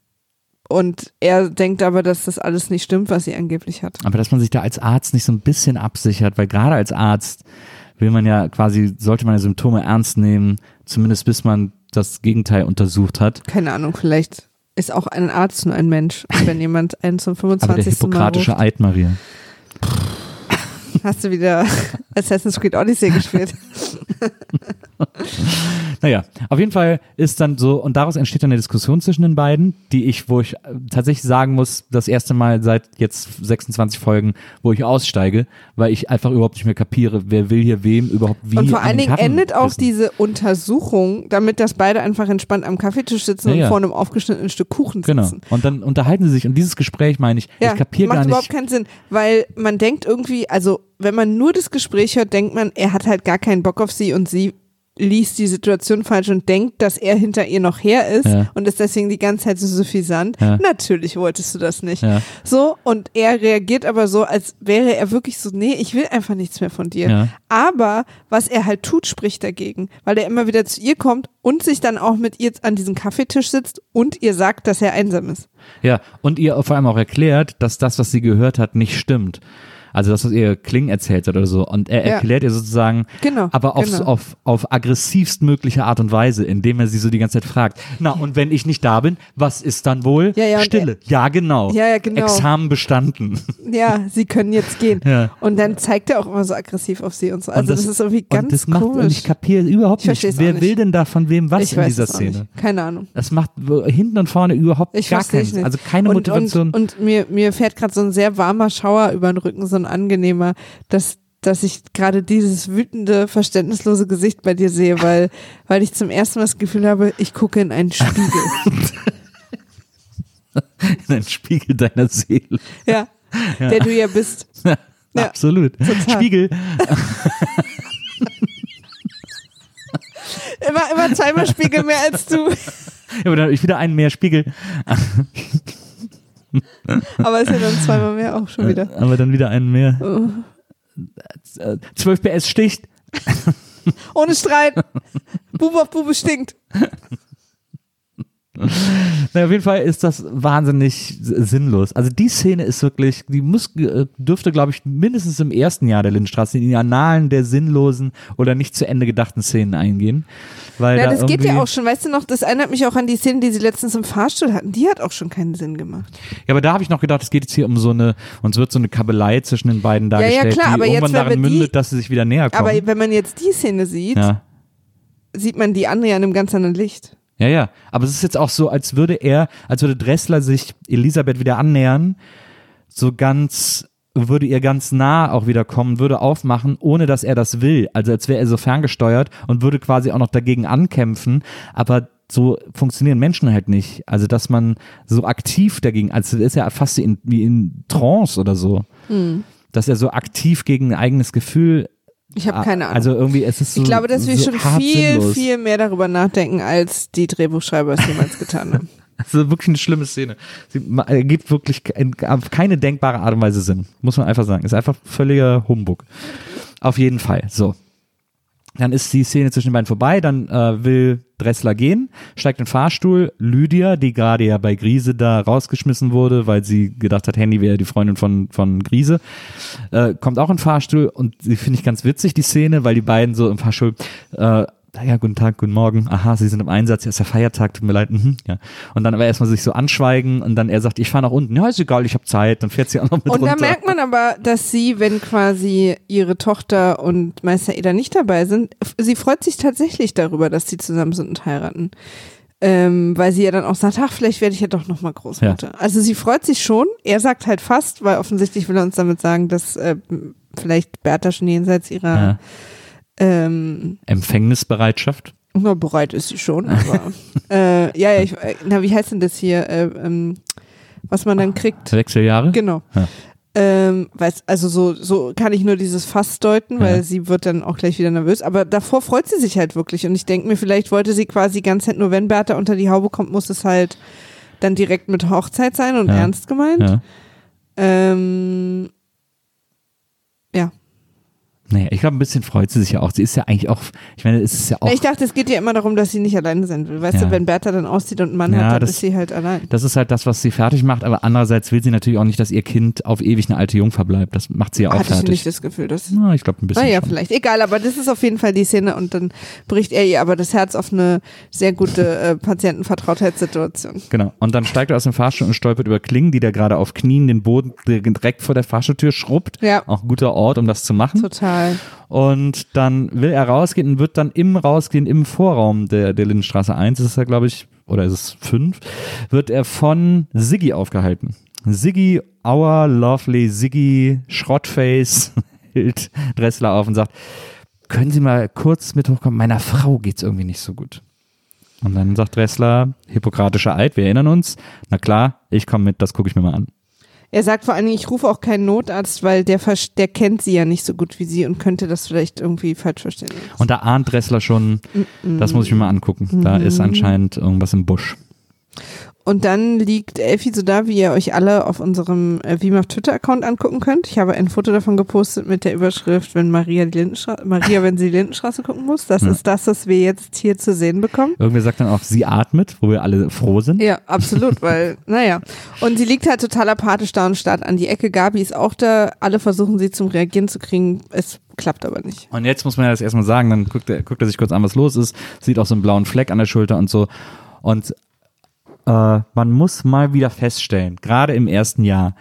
und er denkt aber, dass das alles nicht stimmt, was sie angeblich hat. Aber dass man sich da als Arzt nicht so ein bisschen absichert, weil gerade als Arzt will man ja quasi, sollte man ja Symptome ernst nehmen, zumindest bis man das Gegenteil untersucht hat. Keine Ahnung, vielleicht ist auch ein Arzt nur ein Mensch. Wenn jemand einen zum Aber der 25. Mal hippokratische ruft, Eid, Maria. hast du wieder Assassin's Creed Odyssey gespielt. Naja, auf jeden Fall ist dann so, und daraus entsteht dann eine Diskussion zwischen den beiden, die ich, wo ich äh, tatsächlich sagen muss, das erste Mal seit jetzt 26 Folgen, wo ich aussteige, weil ich einfach überhaupt nicht mehr kapiere, wer will hier wem überhaupt wie. Und vor allen Dingen endet auch diese Untersuchung, damit dass beide einfach entspannt am Kaffeetisch sitzen Ja, und vor einem aufgeschnittenen Stück Kuchen Genau. sitzen. Und dann unterhalten sie sich und dieses Gespräch meine ich, Ja, ich kapiere macht gar überhaupt nicht. keinen Sinn, weil man denkt irgendwie, also wenn man nur das Gespräch hört, denkt man, er hat halt gar keinen Bock auf sie und sie liest die Situation falsch und denkt, dass er hinter ihr noch her ist Ja. und ist deswegen die ganze Zeit so suffisant. Ja. Natürlich wolltest du das nicht. Ja. So, und er reagiert aber so, als wäre er wirklich so, nee, ich will einfach nichts mehr von dir. Aber was er halt tut, spricht dagegen, weil er immer wieder zu ihr kommt und sich dann auch mit ihr an diesen Kaffeetisch sitzt und ihr sagt, dass er einsam ist. Ja, und ihr vor allem auch erklärt, dass das, was sie gehört hat, nicht stimmt. Also das, was ihr Kling erzählt hat oder so. Und er Ja. erklärt ihr sozusagen, Genau, aber auf, genau. auf, auf aggressivst mögliche Art und Weise, indem er sie so die ganze Zeit fragt, na und wenn ich nicht da bin, was ist dann wohl? Ja, ja, und Stille. ja, genau. Ja, ja, genau. Examen bestanden. Ja, sie können jetzt gehen. Ja. Und dann zeigt er auch immer so aggressiv auf sie und so. Also und das, ist irgendwie ganz und das macht, komisch. Und ich kapiere überhaupt Ich nicht, wer nicht. will denn da von wem was ich in dieser Szene? Nicht. Keine Ahnung. Das macht hinten und vorne überhaupt Ich gar keinen. Also keine und, Motivation. Und, und mir, mir fährt gerade so ein sehr warmer Schauer über den Rücken, so ein angenehmer, dass, dass ich gerade dieses wütende, verständnislose Gesicht bei dir sehe, weil, weil ich zum ersten Mal das Gefühl habe, ich gucke in einen Spiegel. in einen Spiegel deiner Seele. ja, der du ja bist. Ja. Absolut. total. Spiegel. Immer, immer zweimal Spiegel mehr als du. Ja, aber dann hab ich wieder einen mehr Spiegel. Aber ist ja dann zweimal mehr auch schon wieder. Aber dann wieder einen mehr. Oh. Äh, 12 PS sticht. Ohne Streit. Bube auf Bube stinkt. Na, auf jeden Fall ist das wahnsinnig sinnlos. Also die Szene ist wirklich, die muss, äh, dürfte, glaube ich, mindestens im ersten Jahr der Lindstraße in die Annalen der sinnlosen oder nicht zu Ende gedachten Szenen eingehen. Weil Ja, da das geht ja auch schon. Weißt du noch, das erinnert mich auch an die Szene, die sie letztens im Fahrstuhl hatten. Die hat auch schon keinen Sinn gemacht. Ja, aber da habe ich noch gedacht, es geht jetzt hier um so eine, uns wird so eine Kabelei zwischen den beiden ja, dargestellt, klar, die aber jetzt, irgendwann wenn darin die- mündet, dass sie sich wieder näher kommen. Aber wenn man jetzt die Szene sieht, ja. sieht man die andere ja in einem ganz anderen Licht. Ja, ja. Aber es ist jetzt auch so, als würde er, als würde Dressler sich Elisabeth wieder annähern, so ganz, würde ihr ganz nah auch wieder kommen, würde aufmachen, ohne dass er das will. Also als wäre er so ferngesteuert und würde quasi auch noch dagegen ankämpfen. Aber so funktionieren Menschen halt nicht. Also dass man so aktiv dagegen, also ist ja fast in, wie in Trance oder so. Hm. Dass er so aktiv gegen ein eigenes Gefühl. Ich habe keine Ahnung. Also irgendwie, es ist so. ich glaube, dass wir so schon hart viel, sinnlos. viel mehr darüber nachdenken, als die Drehbuchschreiber es jemals getan haben. Also wirklich eine schlimme Szene. Sie ma- ergibt wirklich auf keine denkbare Art und Weise Sinn. Muss man einfach sagen. Ist einfach völliger Humbug. Auf jeden Fall. So. Dann ist die Szene zwischen den beiden vorbei, dann äh, will Dressler gehen, steigt in den Fahrstuhl. Lydia, die gerade ja bei Grise da rausgeschmissen wurde, weil sie gedacht hat, Handy wäre die Freundin von, von Grise, äh, kommt auch in den Fahrstuhl und sie finde ich ganz witzig, die Szene, weil die beiden so im Fahrstuhl äh, ja, guten Tag, guten Morgen, aha, Sie sind im Einsatz, ja, ist der Feiertag, tut mir leid, mhm, ja. Und dann aber erstmal sich so anschweigen und dann er sagt, ich fahre nach unten, ja, ist egal, ich habe Zeit, dann fährt sie auch noch mit Und runter. da merkt man aber, dass sie, wenn quasi ihre Tochter und Meister Eder nicht dabei sind, sie freut sich tatsächlich darüber, dass sie zusammen sind und heiraten. Ähm, weil sie ja dann auch sagt, ach, vielleicht werde ich ja doch nochmal Großmutter. Also sie freut sich schon. Er sagt halt fast, weil offensichtlich will er uns damit sagen, dass äh, vielleicht Bertha schon jenseits ihrer ja. Ähm, Empfängnisbereitschaft. na, bereit ist sie schon, aber äh, ja, ja, ich, äh, na, wie heißt denn das hier? Äh, ähm, was man dann kriegt? Wechseljahre. Genau. Ja. Ähm, weiß, also so, so kann ich nur dieses Fass deuten, weil Ja. sie wird dann auch gleich wieder nervös. Aber davor freut sie sich halt wirklich. Und ich denke mir, vielleicht wollte sie quasi ganz nur wenn Bertha unter die Haube kommt, muss es halt dann direkt mit Hochzeit sein und Ja. ernst gemeint. Ja. Ähm. Naja, ich glaube, ein bisschen freut sie sich ja auch. Sie ist ja eigentlich auch, ich meine, es ist ja auch, Ich dachte, es geht ja immer darum, dass sie nicht alleine sein will. Weißt Ja. du, wenn Bertha dann auszieht und einen Mann Ja, hat, dann das- ist sie halt allein. das ist halt das, was sie fertig macht, aber andererseits will sie natürlich auch nicht, dass ihr Kind auf ewig eine alte Jungfer bleibt. Das macht sie ja auch Hatte ich fertig. nicht das Gefühl, dass Na, ich glaube ein bisschen. Naja, schon. vielleicht. Egal, aber das ist auf jeden Fall die Szene und dann bricht er ihr aber das Herz auf eine sehr gute äh, Patientenvertrautheitssituation. Genau. Und dann steigt er aus dem Fahrstuhl und stolpert über Klingen, die der gerade auf Knien den Boden direkt vor der Fahrstuhltür schrubbt. Ja. Auch ein guter Ort, um das zu machen. Total. Und dann will er rausgehen und wird dann im Rausgehen im Vorraum der, der Lindenstraße 1, ist es ja, glaube ich, oder ist es 5, wird er von Siggi aufgehalten. Siggi, our lovely Siggi, Schrottface, hält Dressler auf und sagt, können Sie mal kurz mit hochkommen? Meiner Frau geht's irgendwie nicht so gut. Und dann sagt Dressler, hippokratischer Eid, wir erinnern uns. Na klar, ich komme mit, das gucke ich mir mal an. Er sagt vor allen Dingen, ich rufe auch keinen Notarzt, weil der, der kennt sie ja nicht so gut wie sie und könnte das vielleicht irgendwie falsch verstehen. Und da ahnt Dressler schon, das muss ich mir mal angucken. Da ist anscheinend irgendwas im Busch. Und dann liegt Elfie so da, wie ihr euch alle auf unserem äh, WIMAF Twitter-Account angucken könnt. Ich habe ein Foto davon gepostet mit der Überschrift, wenn Maria die Lindenstraße, Maria, wenn sie die Lindenstraße gucken muss. Das Ja. ist das, was wir jetzt hier zu sehen bekommen. Irgendwer sagt dann auch, sie atmet, wo wir alle froh sind. Ja, absolut, weil, naja. Und sie liegt halt total apathisch da und starrt an die Ecke. Gabi ist auch da. Alle versuchen sie zum Reagieren zu kriegen. Es klappt aber nicht. Und jetzt muss man ja das erstmal sagen, dann guckt er, guckt er sich kurz an, was los ist, sieht auch so einen blauen Fleck an der Schulter und so. Und äh, man muss mal wieder feststellen, gerade im ersten Jahr,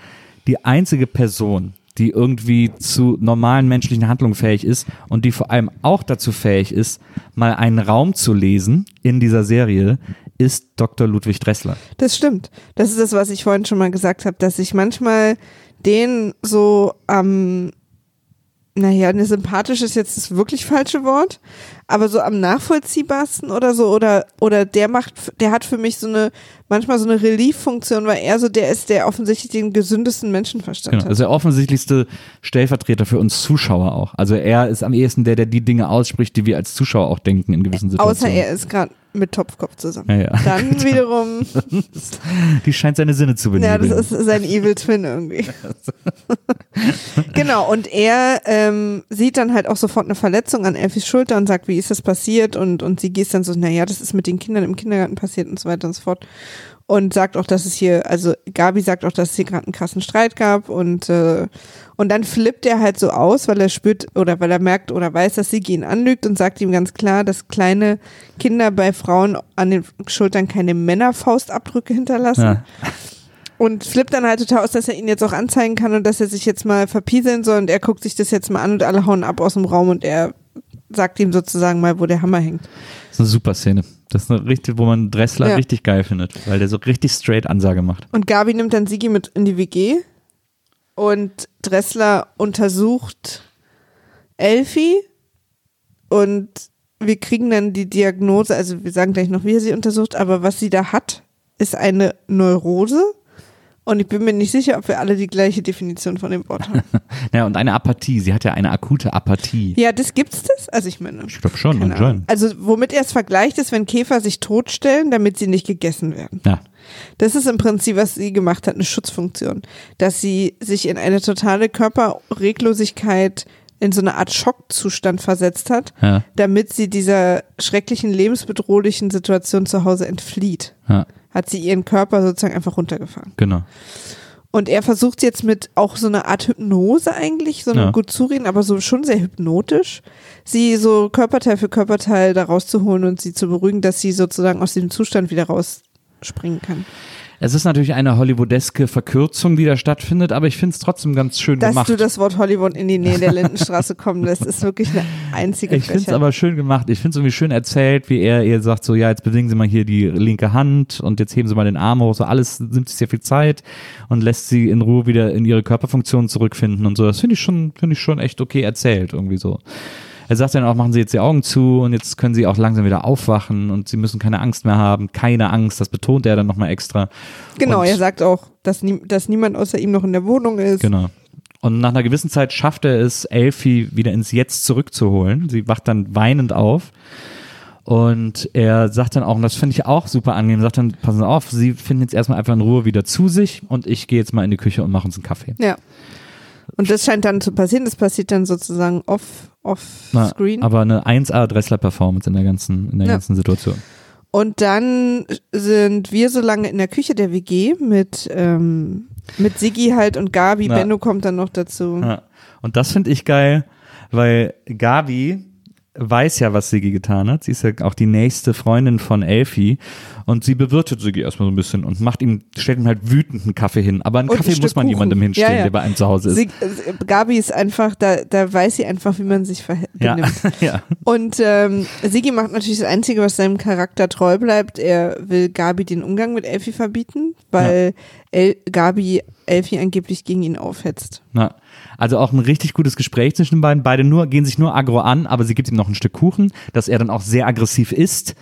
die einzige Person, die irgendwie zu normalen menschlichen Handlungen fähig ist und die vor allem auch dazu fähig ist, mal einen Raum zu lesen in dieser Serie, ist Dr. Ludwig Dressler. Das stimmt. Das ist das, was ich vorhin schon mal gesagt habe, dass ich manchmal den so am, naja, ne, sympathisch ist jetzt das wirklich falsche Wort, aber so am nachvollziehbarsten oder so, oder, oder der macht, der hat für mich so eine, manchmal so eine Relief-Funktion, weil er so der ist, der offensichtlich den gesündesten Menschenverstand Genau, hat. also der offensichtlichste Stellvertreter für uns Zuschauer auch. Also er ist am ehesten der, der die Dinge ausspricht, die wir als Zuschauer auch denken in gewissen Außer Situationen. er ist gerade mit Topfkopf zusammen. Ja, ja. Dann wiederum, Die scheint seine Sinne zu ja, benebeln. das ist sein Evil Twin irgendwie. genau, und er ähm, sieht dann halt auch sofort eine Verletzung an Elfis Schulter und sagt, wie ist das passiert? Und, und sie geht dann so, naja, das ist mit den Kindern im Kindergarten passiert und so weiter und so fort. Und sagt auch, dass es hier, also Gabi sagt auch, dass es hier gerade einen krassen Streit gab und, äh, und dann flippt er halt so aus, weil er spürt oder weil er merkt oder weiß, dass Sigi ihn anlügt und sagt ihm ganz klar, dass kleine Kinder bei Frauen an den Schultern keine Männerfaustabdrücke hinterlassen ja. und flippt dann halt total aus, dass er ihn jetzt auch anzeigen kann und dass er sich jetzt mal verpieseln soll und er guckt sich das jetzt mal an und alle hauen ab aus dem Raum und er sagt ihm sozusagen mal, wo der Hammer hängt. Das ist eine super Szene. Das ist eine richtig, wo man Dressler Ja. richtig geil findet, weil der so richtig straight Ansage macht. Und Gabi nimmt dann Sigi mit in die WG und Dressler untersucht Elfie und wir kriegen dann die Diagnose, also wir sagen gleich noch, wie er sie untersucht, aber was sie da hat, ist eine Neurose und ich bin mir nicht sicher, ob wir alle die gleiche Definition von dem Wort haben. Ja, und eine Apathie. Sie hat ja eine akute Apathie. Ja, das gibt's das? Also ich meine. Ich glaube schon, anscheinend. Also womit er es vergleicht, ist, wenn Käfer sich totstellen, damit sie nicht gegessen werden. Ja. Das ist im Prinzip, was sie gemacht hat, eine Schutzfunktion. Dass sie sich in eine totale Körperreglosigkeit in so eine Art Schockzustand versetzt hat, Ja. damit sie dieser schrecklichen, lebensbedrohlichen Situation zu Hause entflieht. Ja, Hat sie ihren Körper sozusagen einfach runtergefahren. genau. Und er versucht jetzt mit auch so einer Art Hypnose eigentlich, so einem Ja. gut zureden, aber so schon sehr hypnotisch, sie so Körperteil für Körperteil da rauszuholen und sie zu beruhigen, dass sie sozusagen aus dem Zustand wieder rausspringen kann. Es ist natürlich eine hollywoodeske Verkürzung, die da stattfindet, aber ich finde es trotzdem ganz schön Dass gemacht. du das Wort Hollywood in die Nähe der Lindenstraße kommen lässt, ist wirklich eine einzige Ich finde es aber schön gemacht. Ich finde es irgendwie schön erzählt, wie er ihr sagt, so ja, jetzt bewegen Sie mal hier die linke Hand und jetzt heben Sie mal den Arm hoch. So alles nimmt sich sehr viel Zeit und lässt sie in Ruhe wieder in ihre Körperfunktion zurückfinden und so. Das finde ich schon, finde ich schon echt okay erzählt irgendwie so. Er sagt dann auch, machen Sie jetzt die Augen zu und jetzt können Sie auch langsam wieder aufwachen und Sie müssen keine Angst mehr haben. Keine Angst, das betont er dann nochmal extra. Genau, Und- er sagt auch, dass, nie, dass niemand außer ihm noch in der Wohnung ist. Genau. Und nach einer gewissen Zeit schafft er es, Elfie wieder ins Jetzt zurückzuholen. Sie wacht dann weinend auf. Und er sagt dann auch, und das finde ich auch super angenehm, sagt dann, passen Sie auf, Sie finden jetzt erstmal einfach in Ruhe wieder zu sich und ich gehe jetzt mal in die Küche und mache uns einen Kaffee. Ja. Und das scheint dann zu passieren. Das passiert dann sozusagen off, off Na, screen. Aber eine 1A Dressler-Performance in der ganzen, in der Ja. ganzen Situation. Und dann sind wir so lange in der Küche der WG mit, ähm, mit Siggi halt und Gabi. Ja. Benno kommt dann noch dazu. Ja. Und das finde ich geil, weil Gabi weiß ja, was Sigi getan hat. Sie ist ja auch die nächste Freundin von Elfie und sie bewirtet Sigi erstmal so ein bisschen und macht ihm, stellt ihm halt wütend einen Kaffee hin. Aber einen Und ein Kaffee Stück muss man Kuchen. jemandem hinstellen, Ja, ja. der bei einem zu Hause ist. Sie, äh, Gabi ist einfach, da, da weiß sie einfach, wie man sich verhält. ja. benimmt. ja. Und ähm, Sigi macht natürlich das Einzige, was seinem Charakter treu bleibt. Er will Gabi den Umgang mit Elfie verbieten, weil El Gabi Elfie angeblich gegen ihn aufhetzt. Na, also auch ein richtig gutes Gespräch zwischen den beiden. Beide nur, gehen sich nur aggro an, aber sie gibt ihm noch ein Stück Kuchen, dass er dann auch sehr aggressiv isst.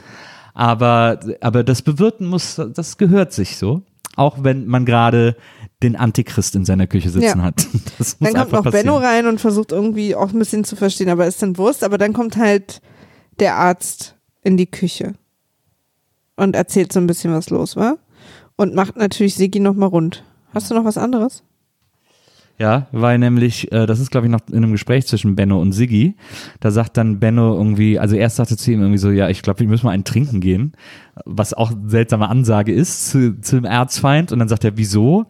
Aber, aber das Bewirten muss, das gehört sich so. Auch wenn man gerade den Antichrist in seiner Küche sitzen Ja. hat. Dann kommt noch Benno passieren. rein und versucht irgendwie auch ein bisschen zu verstehen, aber ist dann Wurst. Aber dann kommt halt der Arzt in die Küche und erzählt so ein bisschen, was los war. Und macht natürlich Sigi nochmal rund. Hast du noch was anderes? Ja, weil nämlich, äh, das ist glaube ich noch in einem Gespräch zwischen Benno und Siggi, da sagt dann Benno irgendwie, also erst sagte zu ihm irgendwie so, ja, ich glaube, wir müssen mal einen trinken gehen, was auch eine seltsame Ansage ist zu, dem Erzfeind und dann sagt er, wieso?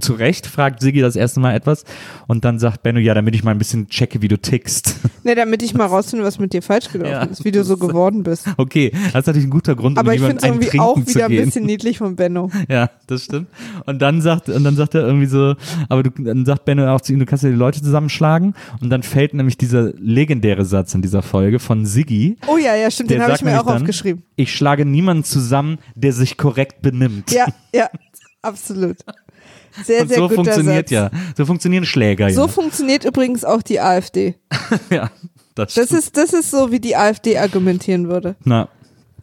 Zu Recht fragt Siggi das erste Mal etwas und dann sagt Benno, ja, damit ich mal ein bisschen checke, wie du tickst. Ne, damit ich mal rausfinde, was mit dir falsch gelaufen Ja, ist, wie du so geworden bist. Okay, das ist natürlich ein guter Grund, Aber um ich finde es irgendwie auch wieder ein bisschen niedlich von Benno. Ja, das stimmt. Und dann sagt, und dann sagt er irgendwie so, aber du, dann sagt Benno auch zu ihm, du kannst ja die Leute zusammenschlagen. Und dann fällt nämlich dieser legendäre Satz in dieser Folge von Siggi. Oh ja, ja, stimmt, den habe ich mir auch dann, aufgeschrieben. Ich schlage niemanden zusammen, der sich korrekt benimmt. Ja, ja, absolut. Sehr, Und sehr so funktioniert Satz. ja. So funktionieren Schläger So ja. funktioniert übrigens auch die AfD. ja. Das, Das ist, das ist so, wie die AfD argumentieren würde. Na,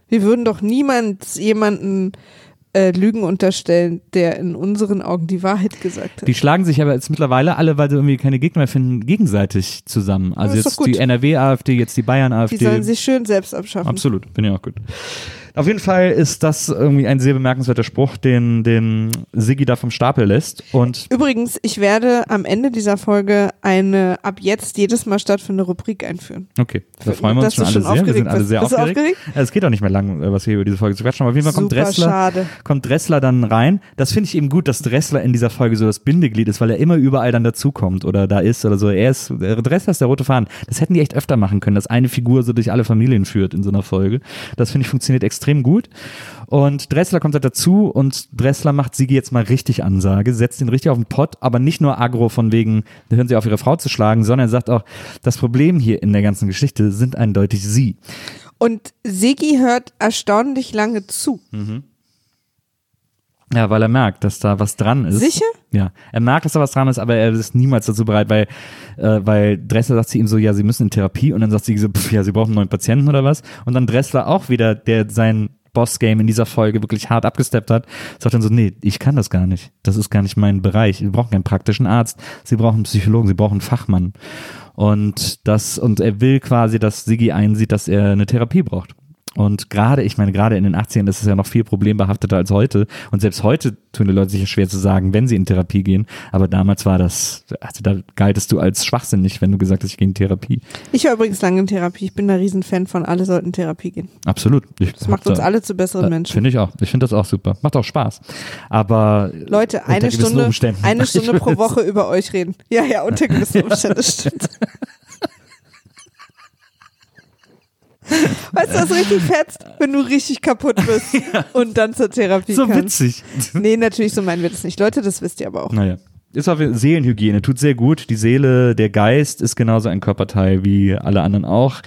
Wir würden doch niemand jemanden äh, Lügen unterstellen, der in unseren Augen die Wahrheit gesagt hat. die schlagen sich aber jetzt mittlerweile alle, weil sie irgendwie keine Gegner mehr finden, gegenseitig zusammen. Also jetzt die NRW-AfD, jetzt die Die Bayern-AfD. sollen sich schön selbst abschaffen. Absolut, bin ich auch gut. Auf jeden Fall ist das irgendwie ein sehr bemerkenswerter Spruch, den, den Siggi da vom Stapel lässt. Und Übrigens, ich werde am Ende dieser Folge eine ab jetzt jedes Mal stattfindende Rubrik einführen. okay, da freuen wir uns schon alle schon sehr. Wir sind aufgeregt alle sehr Bist aufgeregt. aufgeregt? Es geht auch nicht mehr lang, äh, was wir über diese Folge zu quatschen. Aber auf jeden Fall kommt Super Dressler, schade. kommt Dressler dann rein. Das finde ich eben gut, dass Dressler in dieser Folge so das Bindeglied ist, weil er immer überall dann dazukommt oder da ist oder so. Er ist, der Dressler ist der rote Faden. Das hätten die echt öfter machen können, dass eine Figur so durch alle Familien führt in so einer Folge. Das finde ich funktioniert extrem gut. Und Dressler kommt halt dazu und Dressler macht Sigi jetzt mal richtig Ansage, setzt ihn richtig auf den Pott, aber nicht nur aggro von wegen, hören sie auf ihre Frau zu schlagen, sondern er sagt auch, das Problem hier in der ganzen Geschichte sind eindeutig sie. Und Sigi hört erstaunlich lange zu. Ja, weil er merkt, dass da was dran ist. Sicher? Ja, er merkt, dass da was dran ist, aber er ist niemals dazu bereit, weil, äh, weil Dressler sagt zu ihm so, ja, sie müssen in Therapie und dann sagt sie so, pff, ja, sie brauchen einen neuen Patienten oder was. Und dann Dressler auch wieder, der sein Boss-Game in dieser Folge wirklich hart abgesteppt hat, sagt dann so, nee, ich kann das gar nicht. Das ist gar nicht mein Bereich. Sie brauchen keinen praktischen Arzt, sie brauchen einen Psychologen, sie brauchen einen Fachmann. Und das, und er will quasi, dass Siggi einsieht, dass er eine Therapie braucht. Und gerade, ich meine, gerade in den 80ern ist es ja noch viel problembehafteter als heute. Und selbst heute tun die Leute sich ja schwer zu sagen, wenn sie in Therapie gehen. Aber damals war das, also da galtest du als schwachsinnig, wenn du gesagt hast, ich gehe in Therapie. Ich war übrigens lange in Therapie. Ich bin da riesen Fan von, alle sollten in Therapie gehen. Absolut. Ich Das macht uns da- alle zu besseren äh, Menschen. Finde ich auch. Ich finde das auch super. Macht auch Spaß. Aber Leute, eine Stunde, eine Stunde pro Woche über euch reden. Ja, ja, unter gewissen Umständen, das stimmt. Weißt du, was richtig fetzt? Wenn du richtig kaputt bist und dann zur Therapie so kannst. witzig. Nee, natürlich, so meinen wir das nicht. Leute, das wisst ihr aber auch. Naja. Ist auf Seelenhygiene, tut sehr gut. Die Seele, der Geist ist genauso ein Körperteil wie alle anderen auch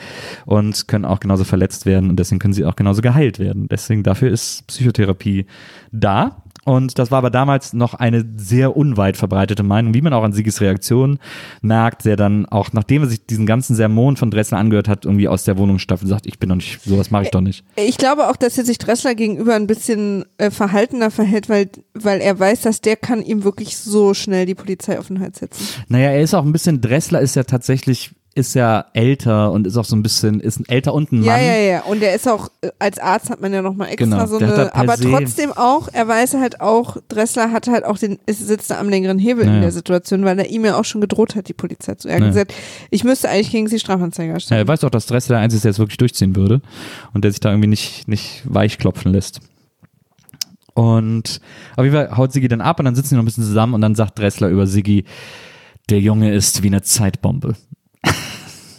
und können auch genauso verletzt werden und deswegen können sie auch genauso geheilt werden. Deswegen dafür ist Psychotherapie da. Und das war aber damals noch eine sehr unweit verbreitete Meinung, wie man auch an Sigis Reaktion merkt, der dann auch, nachdem er sich diesen ganzen Sermon von Dressler angehört hat, irgendwie aus der Wohnung stapft und sagt, ich bin doch nicht, sowas mache ich doch nicht. Ich glaube auch, dass er sich Dressler gegenüber ein bisschen äh, verhaltener verhält, weil, weil er weiß, dass der kann ihm wirklich so schnell die Polizei auf den Hals setzen. Naja, er ist auch ein bisschen, Dressler ist ja tatsächlich, ist ja älter und ist auch so ein bisschen, ist ein älter und ein Mann. Ja, ja, ja. Und er ist auch, äh, als Arzt hat man ja nochmal extra Genau, so eine, aber trotzdem auch, er weiß halt auch, Dressler hat halt auch den, ist, sitzt da am längeren Hebel Ja, in ja. der Situation, weil er ihm ja auch schon gedroht hat, die Polizei zu. Er hat Ja. gesagt, ich müsste eigentlich gegen sie Strafanzeige Ja, erstellen. er weiß auch, dass Dressler der Einzige ist, der es wirklich durchziehen würde und der sich da irgendwie nicht, nicht weich klopfen lässt. Und auf jeden Fall haut Siggi dann ab und dann sitzen die noch ein bisschen zusammen und dann sagt Dressler über Siggi, der Junge ist wie eine Zeitbombe.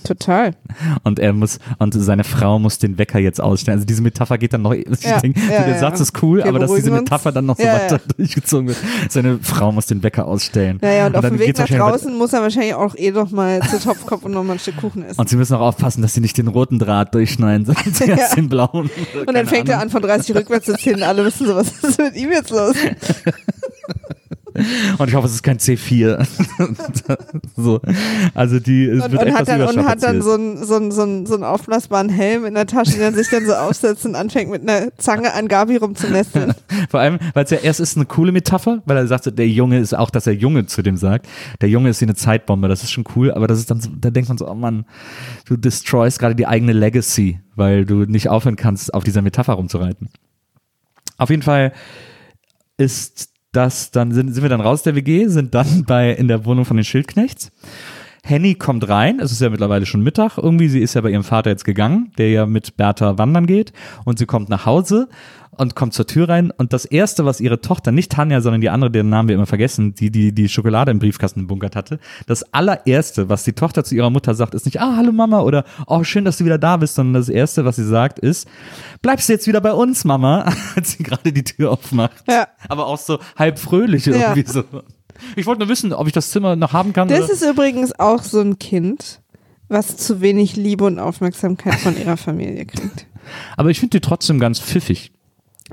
Total. Und er muss, und seine Frau muss den Wecker jetzt ausstellen. Also diese Metapher geht dann noch, ich Ja, denke, ja, der ja. Satz ist cool, Wir aber dass diese beruhigen uns. Metapher dann noch so weiter durchgezogen wird. Seine Frau muss den Wecker ausstellen. Naja, und, auf dann dem Weg nach draußen muss er wahrscheinlich auch eh noch mal zu Topfkopf und noch mal ein Stück Kuchen essen. Und sie müssen auch aufpassen, dass sie nicht den roten Draht durchschneiden, sondern zuerst den blauen. Und dann fängt er an, von 30 rückwärts zu zählen. Alle wissen so, was ist mit ihm jetzt los? Und ich hoffe, es ist kein C4. so. Also die, es Und, wird und, hat dann, und hat dann so einen so einen- so einen- so einen aufblasbaren Helm in der Tasche, den er sich dann so aufsetzt und anfängt mit einer Zange an Gabi rumzunesteln. Vor allem, weil es ja erst ist eine coole Metapher, weil er sagt, der Junge ist auch, dass er Junge zu dem sagt. Der Junge ist wie eine Zeitbombe, das ist schon cool, aber das ist dann so, da denkt man so, oh Mann, du destroyst gerade die eigene Legacy, weil du nicht aufhören kannst, auf dieser Metapher rumzureiten. Auf jeden Fall ist das, dann sind, sind wir dann raus der WG, sind dann bei, in der Wohnung von den Schildknechts. Henny kommt rein, es ist ja mittlerweile schon Mittag, irgendwie, sie ist ja bei ihrem Vater jetzt gegangen, der ja mit Bertha wandern geht und sie kommt nach Hause und kommt zur Tür rein und das erste, was ihre Tochter, nicht Tanja, sondern die andere, deren Namen wir immer vergessen, die die, die Schokolade im Briefkasten bunkert hatte, das allererste, was die Tochter zu ihrer Mutter sagt, ist nicht, ah, hallo Mama oder, oh, schön, dass du wieder da bist, sondern das erste, was sie sagt, ist, bleibst du jetzt wieder bei uns, Mama, als sie gerade die Tür aufmacht. Ja. Aber auch so halb fröhlich irgendwie so. Ich wollte nur wissen, ob ich das Zimmer noch haben kann. Das oder? ist übrigens auch so ein Kind, was zu wenig Liebe und Aufmerksamkeit von ihrer Familie kriegt. Aber ich finde die trotzdem ganz pfiffig.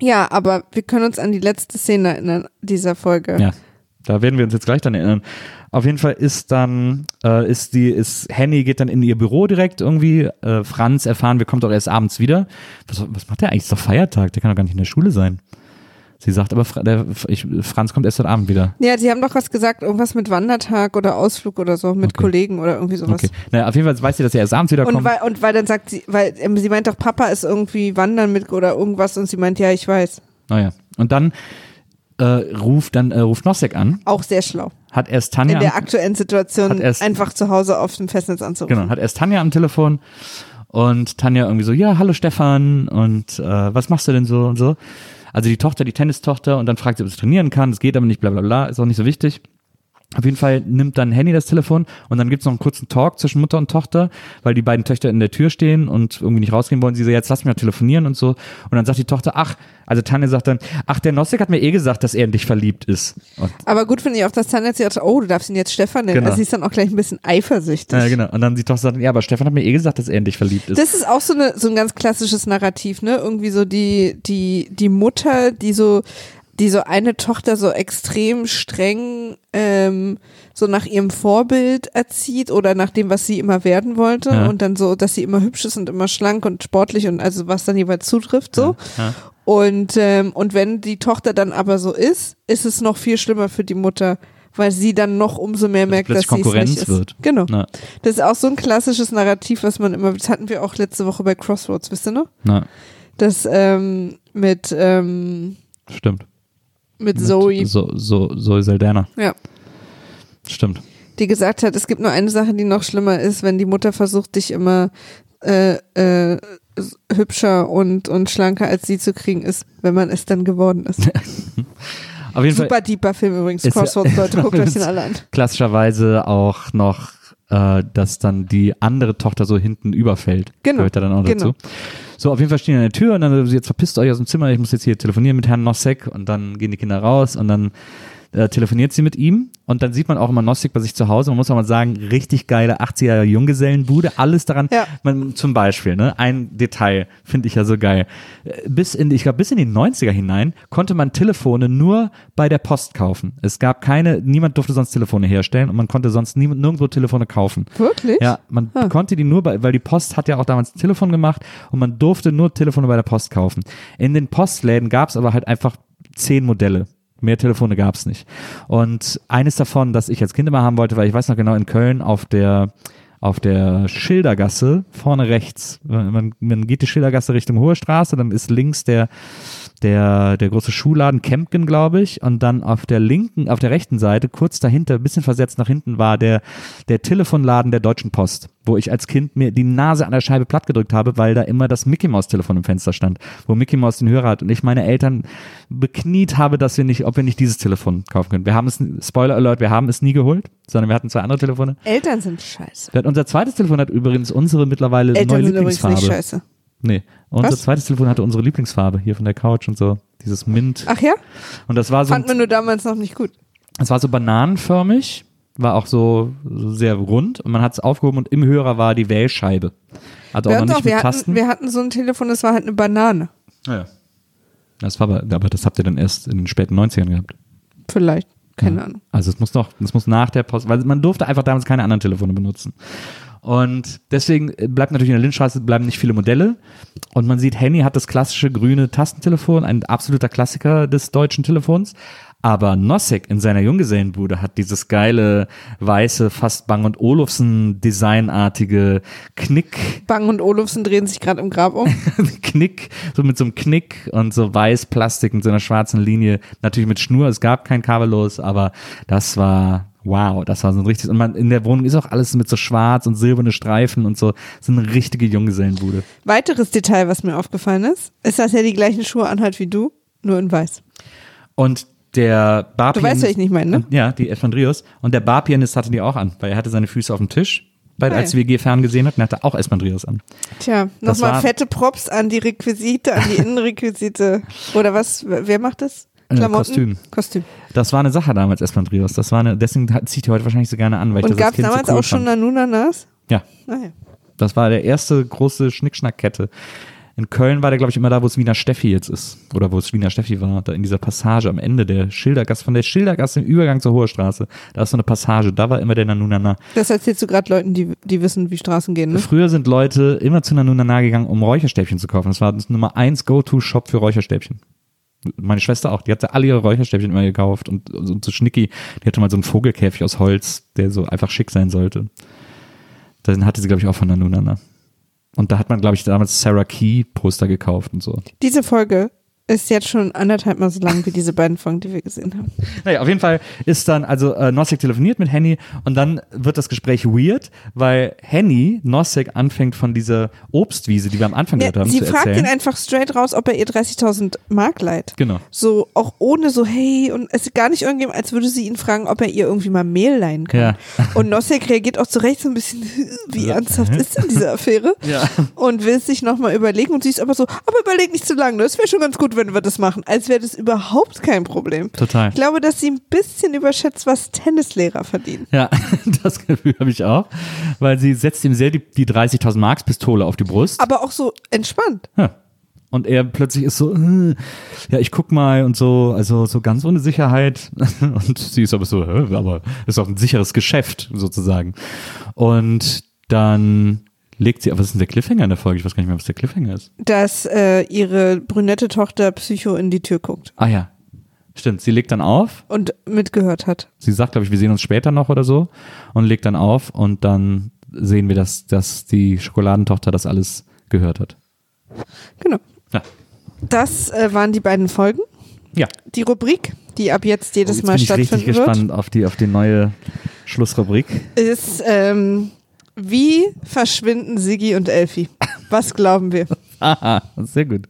Ja, aber wir können uns an die letzte Szene erinnern dieser Folge. Ja. Da werden wir uns jetzt gleich dann erinnern. Auf jeden Fall ist dann, äh, ist die, ist Henny geht dann in ihr Büro direkt irgendwie. Äh, Franz erfahren, wir kommt auch erst abends wieder. Was, was macht der eigentlich? Ist doch Feiertag, der kann doch gar nicht in der Schule sein. Sie sagt aber, der, ich, Franz kommt erst heute Abend wieder. Ja, sie haben doch was gesagt, irgendwas mit Wandertag oder Ausflug oder so, mit Okay. Kollegen oder irgendwie sowas. Okay. Naja, auf jeden Fall weiß sie, dass er erst abends wieder Und kommt. weil, und weil dann sagt sie, weil ähm, sie meint doch, Papa ist irgendwie wandern mit oder irgendwas und sie meint, ja, ich weiß. Naja. Und dann äh, ruft dann äh, ruft Nosek an, Auch sehr schlau. hat erst Tanja In der aktuellen Situation erst- einfach zu Hause auf dem Festnetz anzurufen. Genau, hat erst Tanja am Telefon und Tanja irgendwie so, ja, hallo Stefan und äh, was machst du denn so und so. Also die Tochter, die Tennistochter und dann fragt sie, ob sie trainieren kann, das geht aber nicht, bla bla bla, ist auch nicht so wichtig. Auf jeden Fall nimmt dann Henny das Telefon und dann gibt's noch einen kurzen Talk zwischen Mutter und Tochter, weil die beiden Töchter in der Tür stehen und irgendwie nicht rausgehen wollen. Sie so, jetzt lass mich mal telefonieren und so. Und dann sagt die Tochter, ach, also Tanja sagt dann, ach, der Nosek hat mir eh gesagt, dass er in dich verliebt ist. Und, Aber gut finde ich auch, dass Tanja jetzt sagt, oh, du darfst ihn jetzt Stefan nennen. Genau. Also sie ist dann auch gleich ein bisschen eifersüchtig. äh, genau. Und dann die Tochter sagt, ja, aber Stefan hat mir eh gesagt, dass er in dich verliebt ist. Das ist auch so, eine, so ein ganz klassisches Narrativ, ne? Irgendwie so die, die, die Mutter, die so, die so eine Tochter so extrem streng ähm, so nach ihrem Vorbild erzieht oder nach dem, was sie immer werden wollte Ja. und dann so, dass sie immer hübsch ist und immer schlank und sportlich und also was dann jeweils zutrifft so. Ja. Und, ähm, und wenn die Tochter dann aber so ist, ist es noch viel schlimmer für die Mutter, weil sie dann noch umso mehr merkt, dass plötzlich sie es Konkurrenz nicht ist. wird. Genau. Na, Das ist auch so ein klassisches Narrativ, was man immer, das hatten wir auch letzte Woche bei Crossroads, wisst ihr noch? na, Das ähm, mit, ähm, stimmt. Mit Mit Zoe, So, so, Zoe Saldana. Ja. Stimmt. die gesagt hat, es gibt nur eine Sache, die noch schlimmer ist, wenn die Mutter versucht, dich immer äh, äh, hübscher und, und schlanker als sie zu kriegen, ist, wenn man es dann geworden ist. Auf jeden Fall Super deeper Film übrigens, Ist ja- Crossroads, Leute, guckt euch den alle an. klassischerweise auch noch, äh, dass dann die andere Tochter so hinten überfällt. Genau, Gehört da dann auch genau. dazu. So, auf jeden Fall stehen die an der Tür und dann jetzt verpisst euch aus dem Zimmer, ich muss jetzt hier telefonieren mit Herrn Nossek und dann gehen die Kinder raus und dann äh, telefoniert sie mit ihm und dann sieht man auch immer Nossek bei sich zu Hause. Man muss auch mal sagen, richtig geile 80er Junggesellenbude, alles daran. Ja. Man, zum Beispiel, ne, ein Detail finde ich ja so geil. Äh, Bis in, ich glaube, bis in die 90er hinein konnte man Telefone nur bei der Post kaufen. Es gab keine, niemand durfte sonst Telefone herstellen und man konnte sonst nie, nirgendwo Telefone kaufen. Wirklich? Ja, man Ah. konnte die nur, bei, weil die Post hat ja auch damals ein Telefon gemacht und man durfte nur Telefone bei der Post kaufen. In den Postläden gab es aber halt einfach zehn Modelle. Mehr Telefone gab es nicht. Und eines davon, das ich als Kind immer haben wollte, weil ich weiß noch genau, in Köln auf der auf der Schildergasse, vorne rechts, man, man geht die Schildergasse Richtung Hohe Straße, dann ist links der, der, der große Schuhladen Kempken, glaube ich, und dann auf der linken, auf der rechten Seite, kurz dahinter, ein bisschen versetzt nach hinten, war der, der Telefonladen der Deutschen Post, wo ich als Kind mir die Nase an der Scheibe platt gedrückt habe, weil da immer das Mickey Maus Telefon im Fenster stand, wo Mickey Maus den Hörer hat und ich meine Eltern bekniet habe, dass wir nicht, ob wir nicht dieses Telefon kaufen können. Wir haben es, Spoiler Alert, wir haben es nie geholt, sondern wir hatten zwei andere Telefone. Eltern sind scheiße. Unser zweites Telefon hat übrigens unsere mittlerweile Eltern neue sind übrigens Lieblingsfarbe. nicht scheiße. Nee, unser Was? zweites Telefon hatte unsere Lieblingsfarbe hier von der Couch und so, dieses Mint. Ach ja? Und das war so, Fand man nur damals noch nicht gut. es war so bananenförmig, war auch so, so sehr rund und man hat es aufgehoben und im Hörer war die Wählscheibe. Also auch noch nicht auch, mit wir Tasten. hatten, wir hatten so ein Telefon, das war halt eine Banane. ja. Das war aber, aber das habt ihr dann erst in den späten 90ern gehabt. Vielleicht. Keine Ja. Ahnung. Also es muss noch, es muss nach der Post, weil man durfte einfach damals keine anderen Telefone benutzen. Und deswegen bleibt natürlich in der Lindstraße bleiben nicht viele Modelle. Und man sieht, Henny hat das klassische grüne Tastentelefon, ein absoluter Klassiker des deutschen Telefons. Aber Nossek in seiner Junggesellenbude hat dieses geile, weiße, fast Bang und Olufsen designartige Knick, Bang und Olufsen drehen sich gerade im Grab um. Knick, so mit so einem Knick und so weiß Plastik und so einer schwarzen Linie. Natürlich mit Schnur, es gab kein Kabellos, aber das war, wow, das war so ein richtiges, und man, in der Wohnung ist auch alles mit so schwarz und silberne Streifen und so, so eine richtige Junggesellenbude. Weiteres Detail, was mir aufgefallen ist, ist, dass er die gleichen Schuhe anhat wie du, nur in weiß. Und der Du Barpianist. weißt, was ich nicht meine, ne? Ja, die Esmandrios. Und der Barpianist hatte die auch an, weil er hatte seine Füße auf dem Tisch. Weil Geil. als die WG ferngesehen hat, hatte auch Esmandrios an. Tja, Das nochmal fette Props an die Requisite, an die Innenrequisite. Oder was? Wer macht das? Äh, Klamotten? Kostüm. Kostüm. Das war eine Sache damals, Esmandrios. Das war eine, deswegen ich die heute wahrscheinlich so gerne an, weil ich Und das gab als es Kind damals so cool auch schon. Nanunanas? Ja, Naja. das war der erste große Schnickschnackkette. In Köln war der, glaube ich, immer da, wo es Wiener Steffi jetzt ist. Oder wo es Wiener Steffi war. Da in dieser Passage am Ende der Schildergasse, von der Schildergasse im Übergang zur Hohe Straße. Da ist so eine Passage. Da war immer der Nanunana. Das erzählst du gerade Leuten, die, die wissen, wie Straßen gehen, ne? Früher sind Leute immer zu Nanunana gegangen, um Räucherstäbchen zu kaufen. Das war das Nummer eins Go-To-Shop für Räucherstäbchen. Meine Schwester auch, die hatte alle ihre Räucherstäbchen immer gekauft und, und so Schnicki, die hatte mal so einen Vogelkäfig aus Holz, der so einfach schick sein sollte. Den hatte sie, glaube ich, auch von Nanunana. Und da hat man, glaube ich, damals Sarah Key Poster gekauft und so. Diese Folge ist jetzt schon anderthalb Mal so lang wie diese beiden Folgen, die wir gesehen haben. Naja, auf jeden Fall ist dann, also äh, Nossek telefoniert mit Henny und dann wird das Gespräch weird, weil Henny Nossek anfängt von dieser Obstwiese, die wir am Anfang Ja, gehört haben, sie zu fragt erzählen. ihn einfach straight raus, ob er ihr 30.000 Mark leiht. Genau. So, auch ohne so, hey, und es ist gar nicht irgendjemand, als würde sie ihn fragen, ob er ihr irgendwie mal Mehl leihen kann. Ja. Und Nosek reagiert auch zu Recht so ein bisschen, wie ernsthaft ist denn diese Affäre? Ja. Und will es sich nochmal überlegen und sie ist aber so, aber überleg nicht zu lange, es wäre schon ganz gut, wenn wir das machen. Als wäre das überhaupt kein Problem. Total. Ich glaube, dass sie ein bisschen überschätzt, was Tennislehrer verdienen. Ja, das Gefühl habe ich auch, weil sie setzt ihm sehr die, die 30.000 Marks Pistole auf die Brust. Aber auch so entspannt. Ja. Und er plötzlich ist so, äh, ja, ich guck mal und so, also so ganz ohne Sicherheit. Und sie ist aber so, aber ist auch ein sicheres Geschäft sozusagen. Und dann legt sie, aber was ist denn der Cliffhanger in der Folge? Ich weiß gar nicht mehr, was der Cliffhanger ist. Dass äh, ihre brünette Tochter Psycho in die Tür guckt. Ah ja, Stimmt, sie legt dann auf. und mitgehört hat. Sie sagt, glaube ich, wir sehen uns später noch oder so und legt dann auf und dann sehen wir, dass, dass die Schokoladentochter das alles gehört hat. Genau. Ja. Das äh, waren die beiden Folgen. Ja. Die Rubrik, die ab jetzt jedes Oh, Jetzt Mal bin ich richtig stattfinden wird, gespannt auf die, auf die neue Schlussrubrik. ist ähm, Wie verschwinden Siggi und Elfi? Was glauben wir? Aha, sehr gut.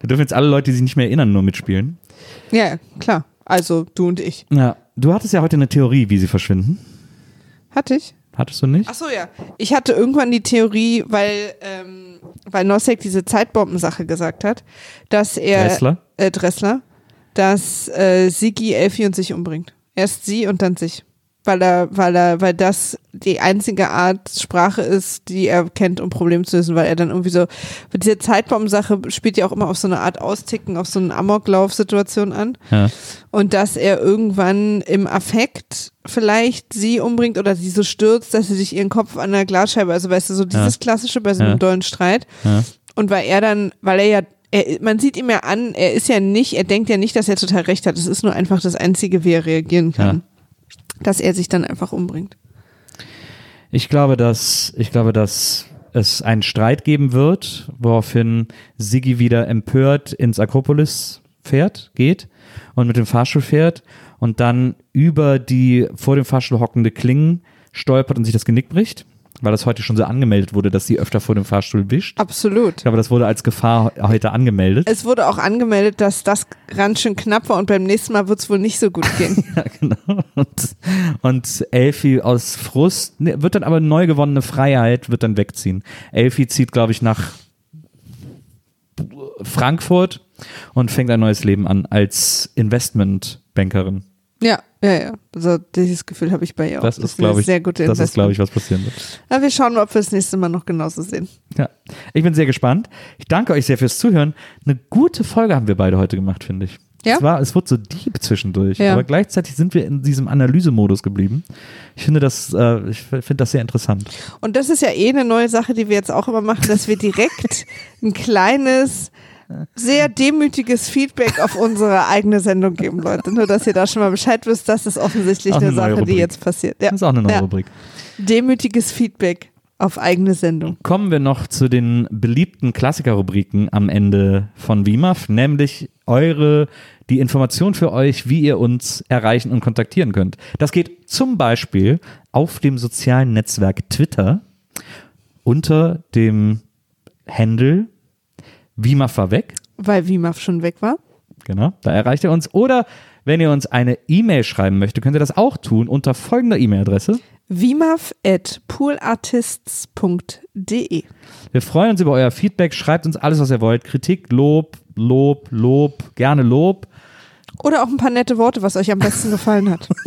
Da dürfen jetzt alle Leute, die sich nicht mehr erinnern, nur mitspielen. Ja, klar. Also du und ich. Ja, du hattest ja heute eine Theorie, wie sie verschwinden. Hatte ich? Hattest du nicht? Ach so, ja. Ich hatte irgendwann die Theorie, weil, ähm, weil Nosek diese Zeitbombensache gesagt hat, dass er Dressler? Äh, Dressler, dass äh, Sigi Elfi und sich umbringt. Erst sie und dann sich. Weil er, weil er, weil das die einzige Art Sprache ist, die er kennt, um Probleme zu lösen, weil er dann irgendwie so, diese Zeitbombensache spielt ja auch immer auf so eine Art Austicken, auf so eine Amoklauf-Situation an. Ja. Und dass er irgendwann im Affekt vielleicht sie umbringt oder sie so stürzt, dass sie sich ihren Kopf an der Glasscheibe, also weißt du, so dieses Klassische bei so einem Ja. dollen Streit. Ja. Und weil er dann, weil er ja, er, man sieht ihm ja an, er ist ja nicht, er denkt ja nicht, dass er total recht hat. Es ist nur einfach das Einzige, wie er reagieren kann. Dass er sich dann einfach umbringt. Ich glaube, dass, ich glaube, dass es einen Streit geben wird, woraufhin Siggi wieder empört ins Akropolis fährt, geht und mit dem Fahrstuhl fährt und dann über die vor dem Fahrstuhl hockende Klingen stolpert und sich das Genick bricht, weil das heute schon so angemeldet wurde, dass sie öfter vor dem Fahrstuhl wischt. Absolut. Ich glaube, das wurde als Gefahr heute angemeldet. Es wurde auch angemeldet, dass das ganz schön knapp war und beim nächsten Mal wird es wohl nicht so gut gehen. Ja, genau. Und, und Elfi aus Frust, ne, wird dann aber neu gewonnene Freiheit, wird dann wegziehen. Elfi zieht, glaube ich, nach Frankfurt und fängt ein neues Leben an als Investmentbankerin. Ja, ja, ja. Also dieses Gefühl habe ich bei ihr auch. Das ist, eine glaube ich, sehr gute das ist, glaube ich, was passieren wird. Ja, wir schauen mal, ob wir das nächste Mal noch genauso sehen. Ja. Ich bin sehr gespannt. Ich danke euch sehr fürs Zuhören. Eine gute Folge haben wir beide heute gemacht, finde ich. Ja? Es, war, es wurde so deep zwischendurch, Ja. aber gleichzeitig sind wir in diesem Analysemodus geblieben. Ich finde das, äh, ich finde das sehr interessant. Und das ist ja eh eine neue Sache, die wir jetzt auch immer machen, dass wir direkt ein kleines, sehr demütiges Feedback auf unsere eigene Sendung geben, Leute. Nur, dass ihr da schon mal Bescheid wisst, das ist offensichtlich eine, eine Sache, die jetzt passiert. Ja. Das ist auch eine neue ja. Rubrik. Demütiges Feedback auf eigene Sendung. Kommen wir noch zu den beliebten Klassikerrubriken am Ende von WIMAF, nämlich eure, die Information für euch, wie ihr uns erreichen und kontaktieren könnt. Das geht zum Beispiel auf dem sozialen Netzwerk Twitter unter dem Handle WIMAF war weg. Weil WIMAF schon weg war. Genau, da erreicht ihr uns. Oder wenn ihr uns eine E-Mail schreiben möchtet, könnt ihr das auch tun unter folgender E-Mail-Adresse. WIMAF at poolartists.de. Wir freuen uns über euer Feedback. Schreibt uns alles, was ihr wollt. Kritik, Lob, Lob, Lob, gerne Lob. Oder auch ein paar nette Worte, was euch am besten gefallen hat.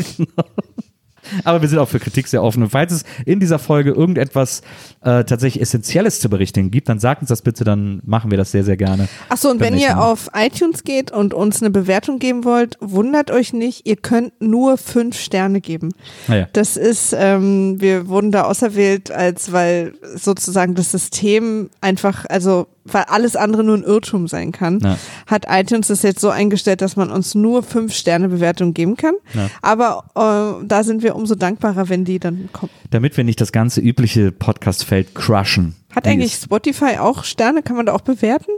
Aber wir sind auch für Kritik sehr offen. Und falls es in dieser Folge irgendetwas äh, tatsächlich Essentielles zu berichtigen gibt, dann sagt uns das bitte, dann machen wir das sehr, sehr gerne. Achso, und wenn ihr Mal. auf iTunes geht und uns eine Bewertung geben wollt, wundert euch nicht, ihr könnt nur fünf Sterne geben. Naja. Das ist, ähm, wir wurden da auserwählt, als weil sozusagen das System einfach, also weil alles andere nur ein Irrtum sein kann, Ja. hat iTunes das jetzt so eingestellt, dass man uns nur fünf Sterne Bewertung geben kann. Ja. Aber äh, da sind wir umso dankbarer, wenn die dann kommen. Damit wir nicht das ganze übliche Podcast-Feld crushen. Hat eigentlich Spotify auch Sterne? Kann man da auch bewerten?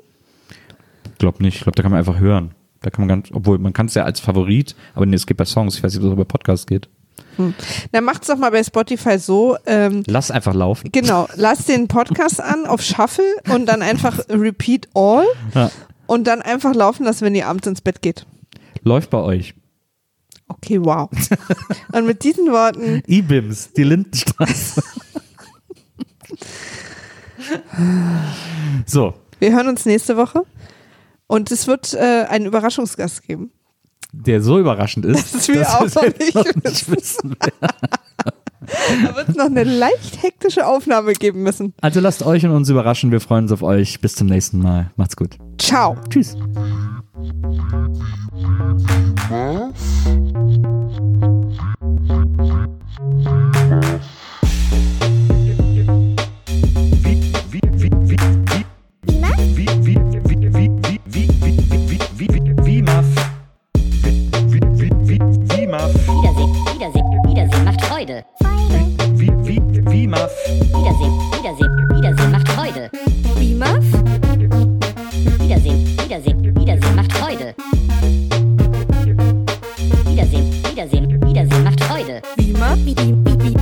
Ich glaube nicht. Ich glaube, da kann man einfach hören. Da kann man ganz, obwohl man kann es ja als Favorit, aber nee, es geht bei Songs. Ich weiß nicht, ob es bei Podcasts geht. Na, macht's doch mal bei Spotify so, ähm, Lass einfach laufen. Genau, lass den Podcast an auf Shuffle und dann einfach Repeat All Ja. und dann einfach laufen lassen, wenn ihr abends ins Bett geht. Läuft bei euch. Okay, wow. Und mit diesen Worten, IBIMS, die Lindenstraße. so, wir hören uns nächste Woche und es wird äh, einen Überraschungsgast geben. Der so überraschend ist, Das wir dass auch noch nicht noch nicht wissen. Da wird es noch eine leicht hektische Aufnahme geben müssen. Also lasst euch und uns überraschen. Wir freuen uns auf euch. Bis zum nächsten Mal. Macht's gut. Ciao. Tschüss. Wiedersehen, Wiedersehen, Wiedersehen macht Freude. Wie, wie, wie, Wima. Wiedersehen, Wiedersehen, Wiedersehen macht Freude. Wima. Wiedersehen, Wiedersehen, Wiedersehen macht Freude. Wiedersehen, Wiedersehen, Wiedersehen macht Freude. Wima. Wie, wie, wie, wie.